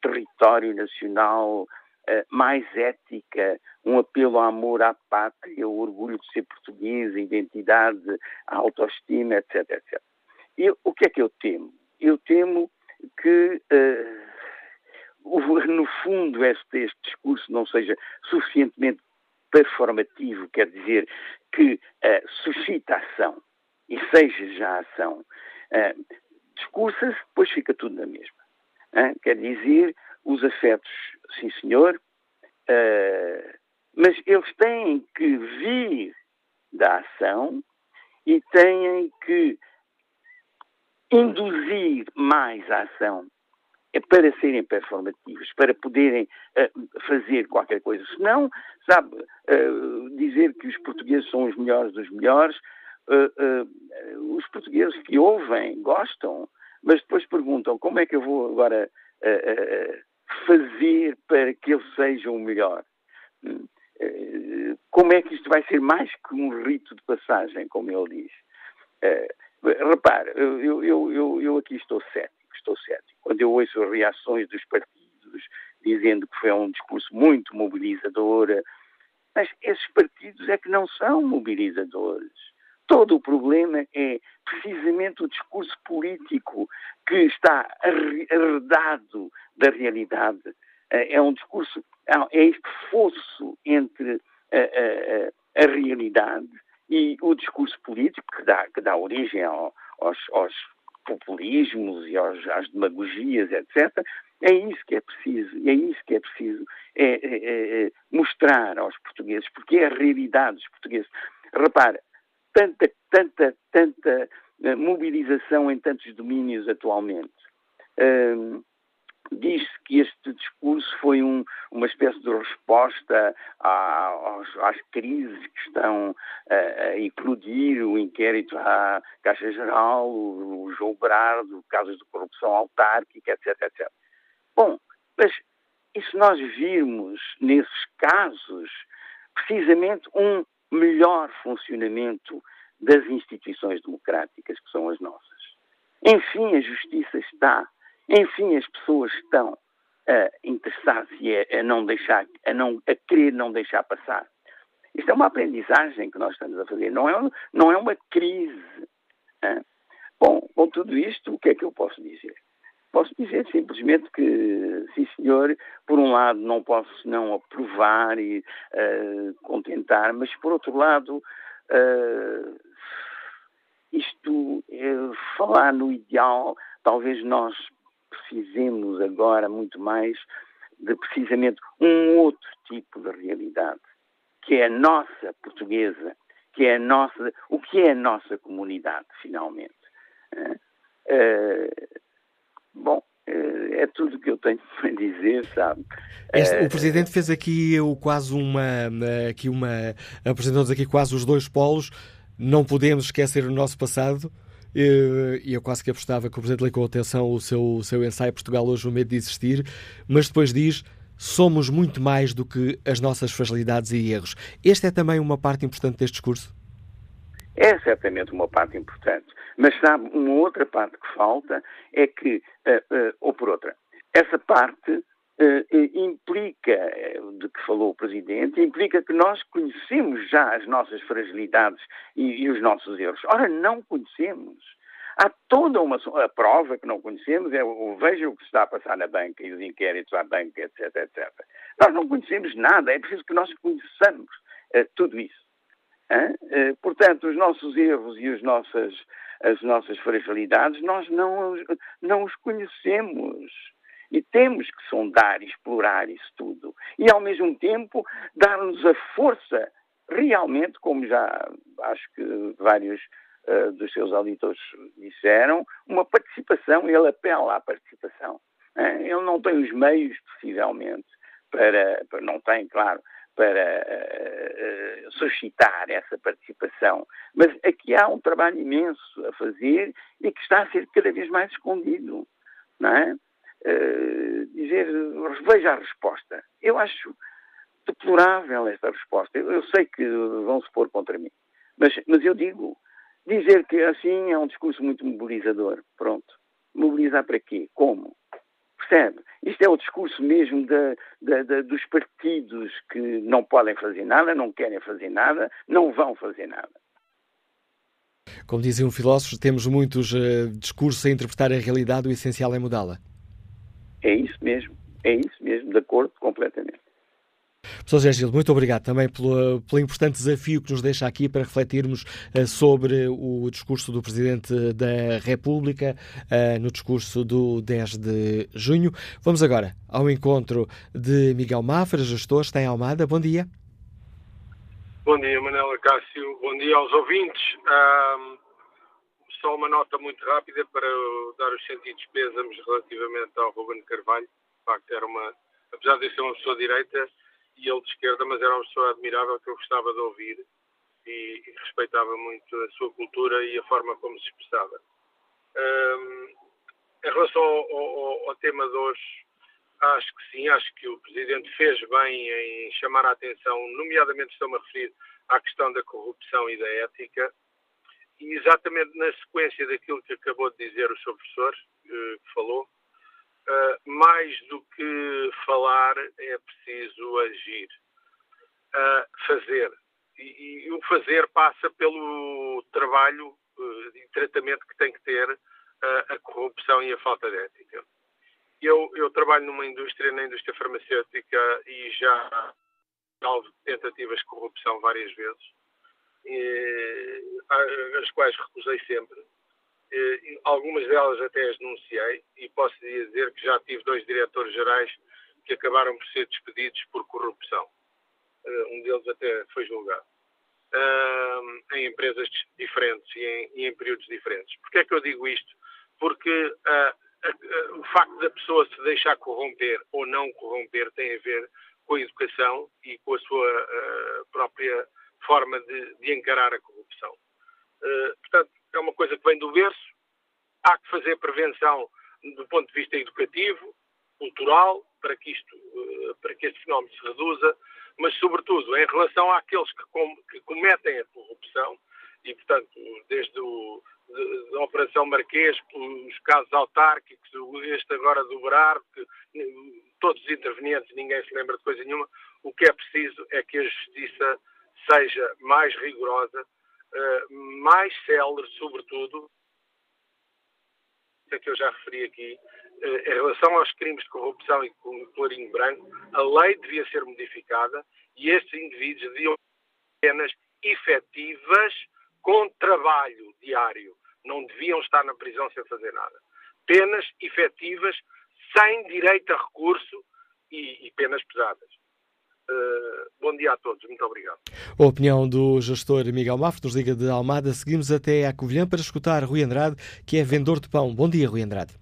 território nacional, uh, mais ética, um apelo ao amor à pátria, ao orgulho de ser português, a identidade, a autoestima, etc, etc. E o que é que eu temo? Eu temo que, uh, no fundo, este, este discurso não seja suficientemente performativo, quer dizer, que uh, suscita ação e seja já ação. Uh, Discursa-se, depois fica tudo na mesma. Uh, quer dizer, os afetos, sim senhor, uh, mas eles têm que vir da ação e têm que induzir mais a ação é para serem performativos, para poderem uh, fazer qualquer coisa. Se não, sabe, uh, dizer que os portugueses são os melhores dos melhores, uh, os portugueses que ouvem, gostam, mas depois perguntam como é que eu vou agora fazer para que eles sejam o melhor. Hum, como é que isto vai ser mais que um rito de passagem, como ele diz? Repare, eu, eu, eu, eu aqui estou cético, estou cético. Quando eu ouço as reações dos partidos dizendo que foi um discurso muito mobilizador, mas esses partidos é que não são mobilizadores. Todo o problema é precisamente o discurso político que está arredado da realidade. É um discurso, é este fosso entre a, a, a realidade e o discurso político que dá, que dá origem ao, aos, aos, populismos e aos, às demagogias, etc., é isso que é preciso, é isso que é preciso é, é, é, é, mostrar aos portugueses, porque é a realidade dos portugueses. Repara, tanta, tanta, tanta eh, mobilização em tantos domínios atualmente. Hum, Diz-se que este discurso foi um, uma espécie de resposta aos, às crises que estão a, a eclodir, o inquérito à Caixa Geral, o, o João Brado, casos de corrupção autárquica, etc, etc. Bom, mas e se nós virmos nesses casos precisamente um melhor funcionamento das instituições democráticas que são as nossas? Enfim, a justiça está enfim, as pessoas estão a interessar-se a, a, não deixar, a, não, a querer não deixar passar. Isto é uma aprendizagem que nós estamos a fazer, não é, não é uma crise. Bom, com tudo isto, o que é que eu posso dizer? Posso dizer simplesmente que, sim senhor, por um lado não posso não aprovar e uh, contentar, mas por outro lado, uh, isto, uh, falar no ideal, talvez nós precisemos agora muito mais de precisamente um outro tipo de realidade, que é a nossa portuguesa, que é a nossa, o que é a nossa comunidade, finalmente. Uh, bom, é tudo o que eu tenho para dizer, sabe? Este, o Presidente fez aqui eu, quase uma, aqui uma, apresentou-nos aqui quase os dois polos, não podemos esquecer o nosso passado, e eu quase que apostava que o Presidente lê com atenção o seu, o seu ensaio Portugal hoje o medo de existir, mas depois diz somos muito mais do que as nossas fragilidades e erros. Esta é também uma parte importante deste discurso? É certamente uma parte importante, mas sabe, uma outra parte que falta é que, uh, uh, ou por outra, essa parte implica, de que falou o Presidente, implica que nós conhecemos já as nossas fragilidades e, e, os nossos erros. Ora, não conhecemos. Há toda uma a prova que não conhecemos, é o, veja o que se está a passar na banca e os inquéritos à banca, etc, etc. Nós não conhecemos nada, é preciso que nós conheçamos uh, tudo isso. Uh, portanto, os nossos erros e os nossas, as nossas fragilidades, nós não, não os conhecemos. E temos que sondar e explorar isso tudo. E, ao mesmo tempo, dar-nos a força, realmente, como já acho que vários uh, dos seus auditores disseram, uma participação, ele apela à participação. Uh, ele não tem os meios, possivelmente, para, para, não tem, claro, para uh, suscitar essa participação. Mas aqui há um trabalho imenso a fazer e que está a ser cada vez mais escondido, não é? Uh, dizer, veja a resposta. Eu acho deplorável esta resposta. Eu, eu, sei que vão se pôr contra mim, mas, mas eu digo, dizer que assim é um discurso muito mobilizador. Pronto. Mobilizar para quê? Como? Percebe? Isto é o discurso mesmo dos partidos que não podem fazer nada, não querem fazer nada, não vão fazer nada. Como dizia um filósofo, temos muitos uh, discursos a interpretar a realidade, o essencial é mudá-la. É isso mesmo, é isso mesmo, de acordo completamente. Professor José Gil, muito obrigado também pelo, pelo, importante desafio que nos deixa aqui para refletirmos uh, sobre o discurso do Presidente da República uh, no discurso do 10 de junho. Vamos agora ao encontro de Miguel Mafra, gestor, está em Almada. Bom dia. Bom dia, Manela Cássio. Bom dia aos ouvintes. Um, só uma nota muito rápida para dar os sentidos pésamos relativamente ao Ruben Carvalho. De facto, era uma, apesar de ser uma pessoa direita, e ele de esquerda, mas era uma pessoa admirável que eu gostava de ouvir e, e respeitava muito a sua cultura e a forma como se expressava. Um, em relação ao, ao, ao, tema de hoje, acho que sim, acho que o Presidente fez bem em chamar a atenção, nomeadamente estou-me a referir à questão da corrupção e da ética, e exatamente na sequência daquilo que acabou de dizer o seu professor, eh, que falou, Uh, mais do que falar, é preciso agir, uh, fazer. E, o fazer passa pelo trabalho e tratamento que tem que ter a corrupção e a falta de ética. Eu, eu, trabalho numa indústria, na indústria farmacêutica, e já alvo tentativas de corrupção várias vezes, as quais recusei sempre eh, algumas delas até as denunciei e posso dizer que já tive dois diretores gerais que acabaram por ser despedidos por corrupção. Eh, um deles até foi julgado. em empresas diferentes e em, períodos diferentes. Porquê é que eu digo isto? Porque o facto da pessoa se deixar corromper ou não corromper tem a ver com a educação e com a sua própria forma de, de encarar a corrupção. Uh, portanto, é uma coisa que vem do berço. Há que fazer prevenção do ponto de vista educativo, cultural, para que, isto, eh, para que este fenómeno se reduza, mas, sobretudo, em relação àqueles que, com, que cometem a corrupção, e, portanto, desde o, de, da Operação Marquês, os casos autárquicos, este agora do Berardo, todos os intervenientes, ninguém se lembra de coisa nenhuma, o que é preciso é que a justiça seja mais rigorosa, uh, mais célere, sobretudo, é que eu já referi aqui, uh, em relação aos crimes de corrupção e com colorinho branco, a lei devia ser modificada e estes indivíduos deviam penas efetivas com trabalho diário. Não deviam estar na prisão sem fazer nada. Penas efetivas, sem direito a recurso e, e penas pesadas. Uh, bom dia a todos, muito obrigado. A opinião do gestor Miguel Mafra, nos Liga de Almada. Seguimos até a Covilhã para escutar Rui Andrade, que é vendedor de pão. Bom dia, Rui Andrade.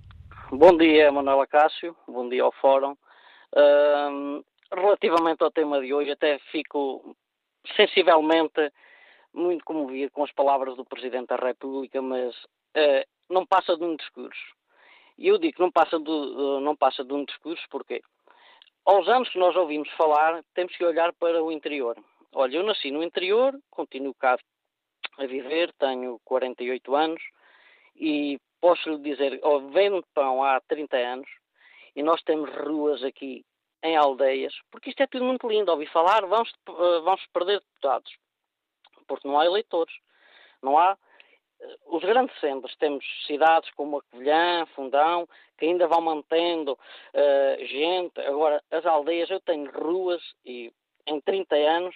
Bom dia, Manuela Cássio. Bom dia ao Fórum. Uh, relativamente ao tema de hoje, até fico sensivelmente muito comovido com as palavras do Presidente da República, mas uh, não passa de um discurso. E eu digo que não passa de, uh, não passa de um discurso porque aos anos que nós ouvimos falar, temos que olhar para o interior. Olha, eu nasci no interior, continuo cá a viver, tenho 48 anos e posso lhe dizer, oh, vendo pão há 30 anos e nós temos ruas aqui em aldeias, porque isto é tudo muito lindo, ouvi falar, vamos, eh, vamos perder deputados, porque não há eleitores, não há os grandes centros, temos cidades como a Covilhã, Fundão, que ainda vão mantendo uh, gente. Agora, as aldeias, eu tenho ruas e em 30 anos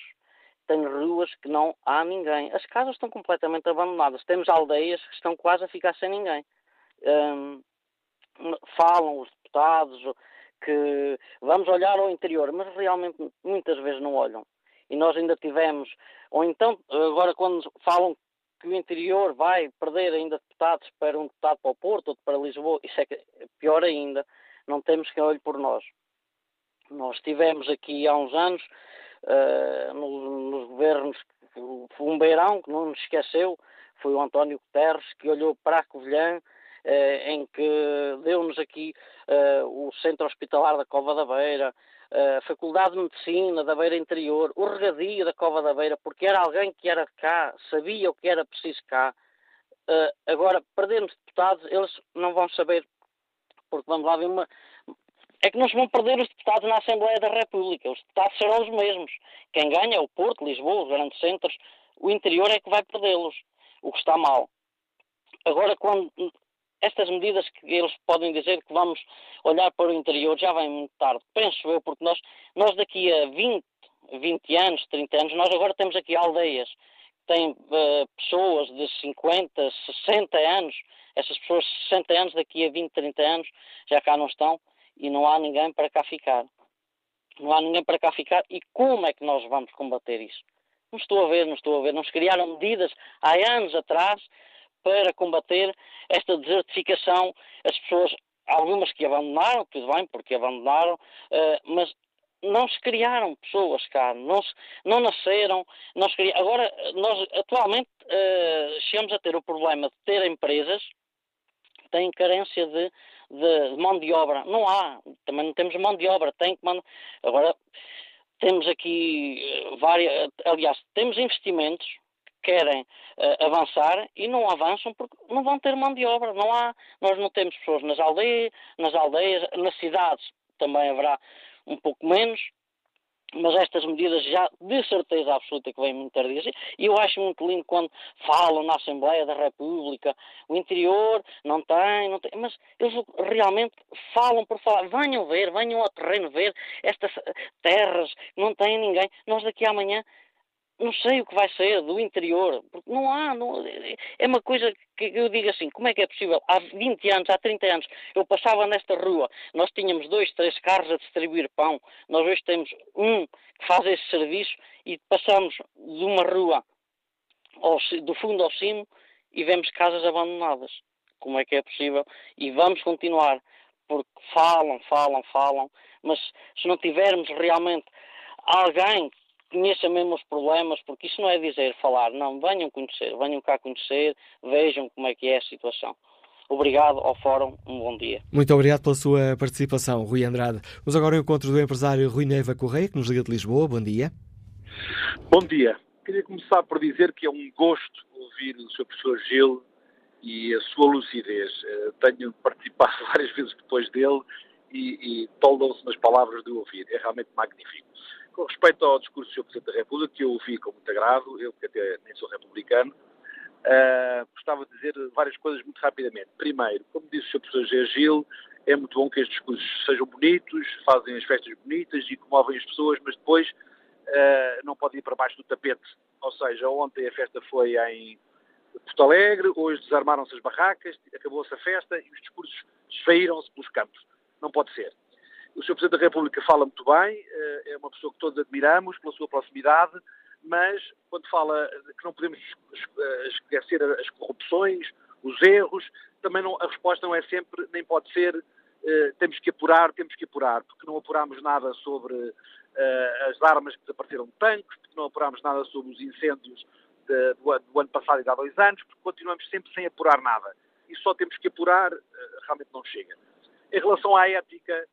tenho ruas que não há ninguém. As casas estão completamente abandonadas. Temos aldeias que estão quase a ficar sem ninguém. Um, falam os deputados que vamos olhar ao interior, mas realmente muitas vezes não olham. E nós ainda tivemos, ou então, agora quando falam que o interior vai perder ainda deputados para um deputado para o Porto, outro para Lisboa, isso é, é pior ainda, não temos quem olhe por nós. Nós tivemos aqui há uns anos uh, nos, nos governos, um beirão que não nos esqueceu, foi o António Guterres, que olhou para a Covilhã, uh, em que deu-nos aqui uh, o Centro Hospitalar da Cova da Beira, a Faculdade de Medicina da Beira Interior, o regadio da Cova da Beira, porque era alguém que era de cá, sabia o que era preciso cá. agora, perdermos deputados, eles não vão saber, porque vamos lá ver uma, é que se vão perder os deputados na Assembleia da República. Os deputados serão os mesmos. Quem ganha é o Porto, Lisboa, os grandes centros. O interior é que vai perdê-los, o que está mal. Agora, quando estas medidas que eles podem dizer que vamos olhar para o interior já vem muito tarde, penso eu, porque nós, nós daqui a 20, 20 anos, 30 anos, nós agora temos aqui aldeias que têm uh, pessoas de 50, 60 anos, essas pessoas de 60 anos, daqui a 20, 30 anos, já cá não estão, e não há ninguém para cá ficar. Não há ninguém para cá ficar. E como é que nós vamos combater isso? Não estou a ver, não estou a ver. Não se criaram medidas há anos atrás para combater esta desertificação. As pessoas, algumas que abandonaram, tudo bem, porque abandonaram, uh, mas não se criaram pessoas cá, não, se, não nasceram, não se criaram. Agora, nós atualmente uh, chegamos a ter o problema de ter empresas que têm carência de de, mão de obra. Não há, também não temos mão de obra, tem que mandar. Agora, temos aqui eh, várias, aliás, temos investimentos querem uh, avançar e não avançam porque não vão ter mão de obra. Não há, nós não temos pessoas nas aldeias, nas aldeias, nas cidades também haverá um pouco menos, mas estas medidas já de certeza absoluta que vêm muito tardias. E eu acho muito lindo quando falam na Assembleia da República, o interior não tem, não tem, mas eles realmente falam por falar. Venham ver, venham ao terreno ver estas terras, não tem ninguém. Nós daqui a amanhã não sei o que vai ser do interior, porque não há, não, é uma coisa que eu digo assim, como é que é possível? Há 20 anos, há 30 anos, eu passava nesta rua, nós tínhamos dois, três carros a distribuir pão, nós hoje temos um que faz esse serviço e passamos de uma rua ao, do fundo ao cimo e vemos casas abandonadas. Como é que é possível? E vamos continuar, porque falam, falam, falam, mas se não tivermos realmente alguém conheça mesmo os problemas, porque isso não é dizer, falar, não, venham conhecer, venham cá conhecer, vejam como é que é a situação. Obrigado ao Fórum, um bom dia. Muito obrigado pela sua participação, Rui Andrade. Vamos agora ao encontro do empresário Rui Neiva Correia, que nos liga de Lisboa. Bom dia. Bom dia. Queria começar por dizer que é um gosto ouvir o Sr. Professor Gil e a sua lucidez. Eh, tenho participado várias vezes depois dele e, e toldam-se nas palavras de ouvir. É realmente magnífico. Com respeito ao discurso do Sr. Presidente da República, que eu ouvi com muito agrado, eu que até nem sou republicano, uh, gostava de dizer várias coisas muito rapidamente. Primeiro, como disse o Sr. G. Gil, é muito bom que estes discursos sejam bonitos, fazem as festas bonitas e comovem as pessoas, mas depois uh, não podem ir para baixo do tapete. Ou seja, ontem a festa foi em Porto Alegre, hoje desarmaram-se as barracas, acabou-se a festa e os discursos desfeiram-se pelos campos. Não pode ser. O Sr. Presidente da República fala muito bem, eh, é uma pessoa que todos admiramos pela sua proximidade, mas quando fala que não podemos eh, esquecer as corrupções, os erros, também não, a resposta não é sempre, nem pode ser, eh, temos que apurar, temos que apurar, porque não apuramos nada sobre as armas que desapareceram de tanques, porque não apuramos nada sobre os incêndios de, do, do, ano passado e de há dois anos, porque continuamos sempre sem apurar nada. E só temos que apurar, realmente não chega. Em relação à ética,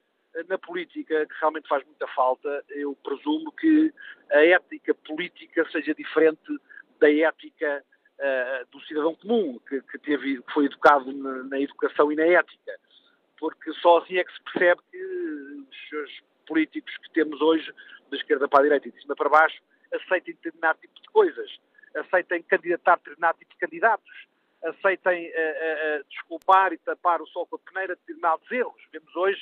na política que realmente faz muita falta. Eu presumo que a ética política seja diferente da ética uh, do cidadão comum, que, que, teve, que foi educado na, na, educação e na ética. Porque só assim é que se percebe que os, políticos que temos hoje, da esquerda para a direita e de cima para baixo, aceitem determinado tipo de coisas, aceitem candidatar determinado tipo de candidatos, aceitem uh, uh, desculpar e tapar o sol com a peneira de determinados erros. Vemos hoje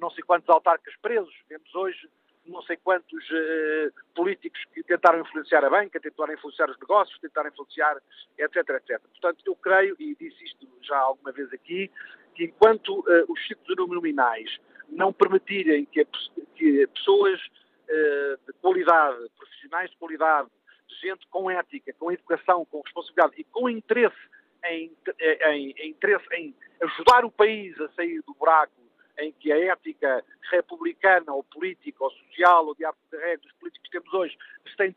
não sei quantos autarcas presos, vemos hoje não sei quantos uh, políticos que tentaram influenciar a banca, tentaram influenciar os negócios, tentaram influenciar, etc, etc. Portanto, eu creio, e disse isto já alguma vez aqui, que enquanto uh, os ciclos nominais não permitirem que, a, que pessoas de qualidade, profissionais de qualidade, gente com ética, com educação, com responsabilidade e com interesse em, em, em, interesse em ajudar o país a sair do buraco em que a ética republicana ou política ou social ou de arte de regra dos políticos que temos hoje se tem,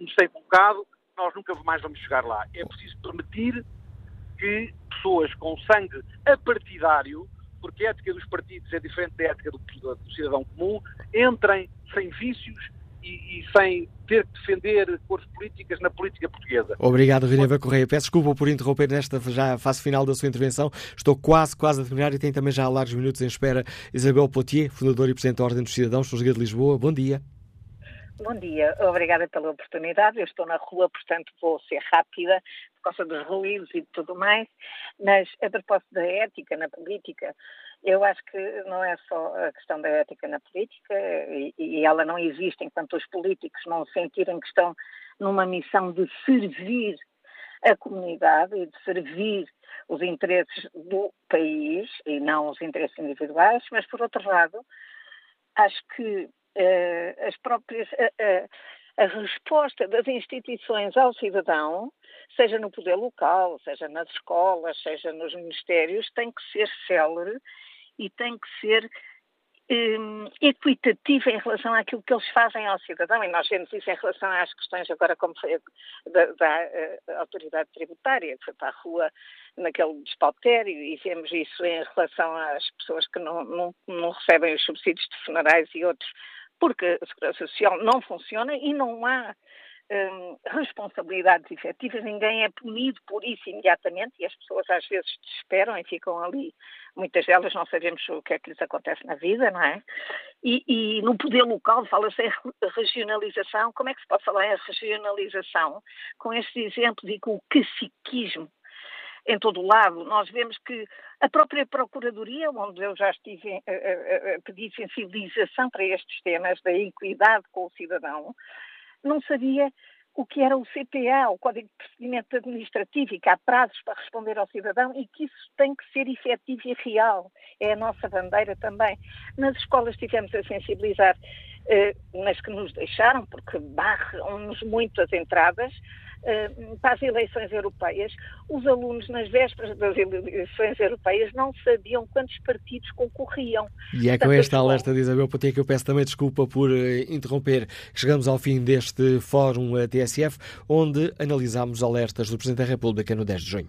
nos tem colocado, nós nunca mais vamos chegar lá. É preciso permitir que pessoas com sangue apartidário, porque a ética dos partidos é diferente da ética do, do cidadão comum, entrem sem vícios e, e, sem ter que defender cores políticas na política portuguesa. Obrigado, Rineva Correia. Peço desculpa por interromper nesta já fase final da sua intervenção. Estou quase, quase a terminar e tenho também já largos minutos em espera Isabel Potier, fundadora e presidente da Ordem dos Cidadãos, Sou de Lisboa. Bom dia. Bom dia, obrigada pela oportunidade. Eu estou na rua, portanto vou ser rápida por causa dos ruídos e tudo mais, mas a propósito da ética na política, eu acho que não é só a questão da ética na política, e, e ela não existe enquanto os políticos não sentirem que estão numa missão de servir a comunidade e de servir os interesses do país e não os interesses individuais, mas por outro lado, acho que uh, as próprias. Uh, uh, a resposta das instituições ao cidadão, seja no poder local, seja nas escolas, seja nos ministérios, tem que ser célere e tem que ser um, equitativa em relação àquilo que eles fazem ao cidadão. E nós vemos isso em relação às questões agora, como foi da, da uh, autoridade tributária, que foi para a rua naquele despautério, e vemos isso em relação às pessoas que não, não, não recebem os subsídios de funerais e outros porque a Segurança Social não funciona e não há hum, responsabilidades efetivas, ninguém é punido por isso imediatamente e as pessoas às vezes desesperam e ficam ali. Muitas delas não sabemos o que é que lhes acontece na vida, não é? E, e no poder local fala-se em regionalização. Como é que se pode falar em regionalização com estes exemplos e com o caciquismo em todo o lado. Nós vemos que a própria Procuradoria, onde eu já estive a, a pedir sensibilização para estes temas da equidade com o cidadão, não sabia o que era o CPA, o Código de Procedimento Administrativo, e que há prazos para responder ao cidadão e que isso tem que ser efetivo e real. É a nossa bandeira também. Nas escolas tivemos a sensibilizar, mas que nos deixaram, porque barram-nos muito as entradas, eh, para as eleições europeias, os alunos, nas vésperas das eleições europeias, não sabiam quantos partidos concorriam. E é com esta alerta de Isabel Poté que eu peço também desculpa por uh, interromper. Chegamos ao fim deste Fórum TSF, onde analisámos alertas do Presidente da República no 10 de junho.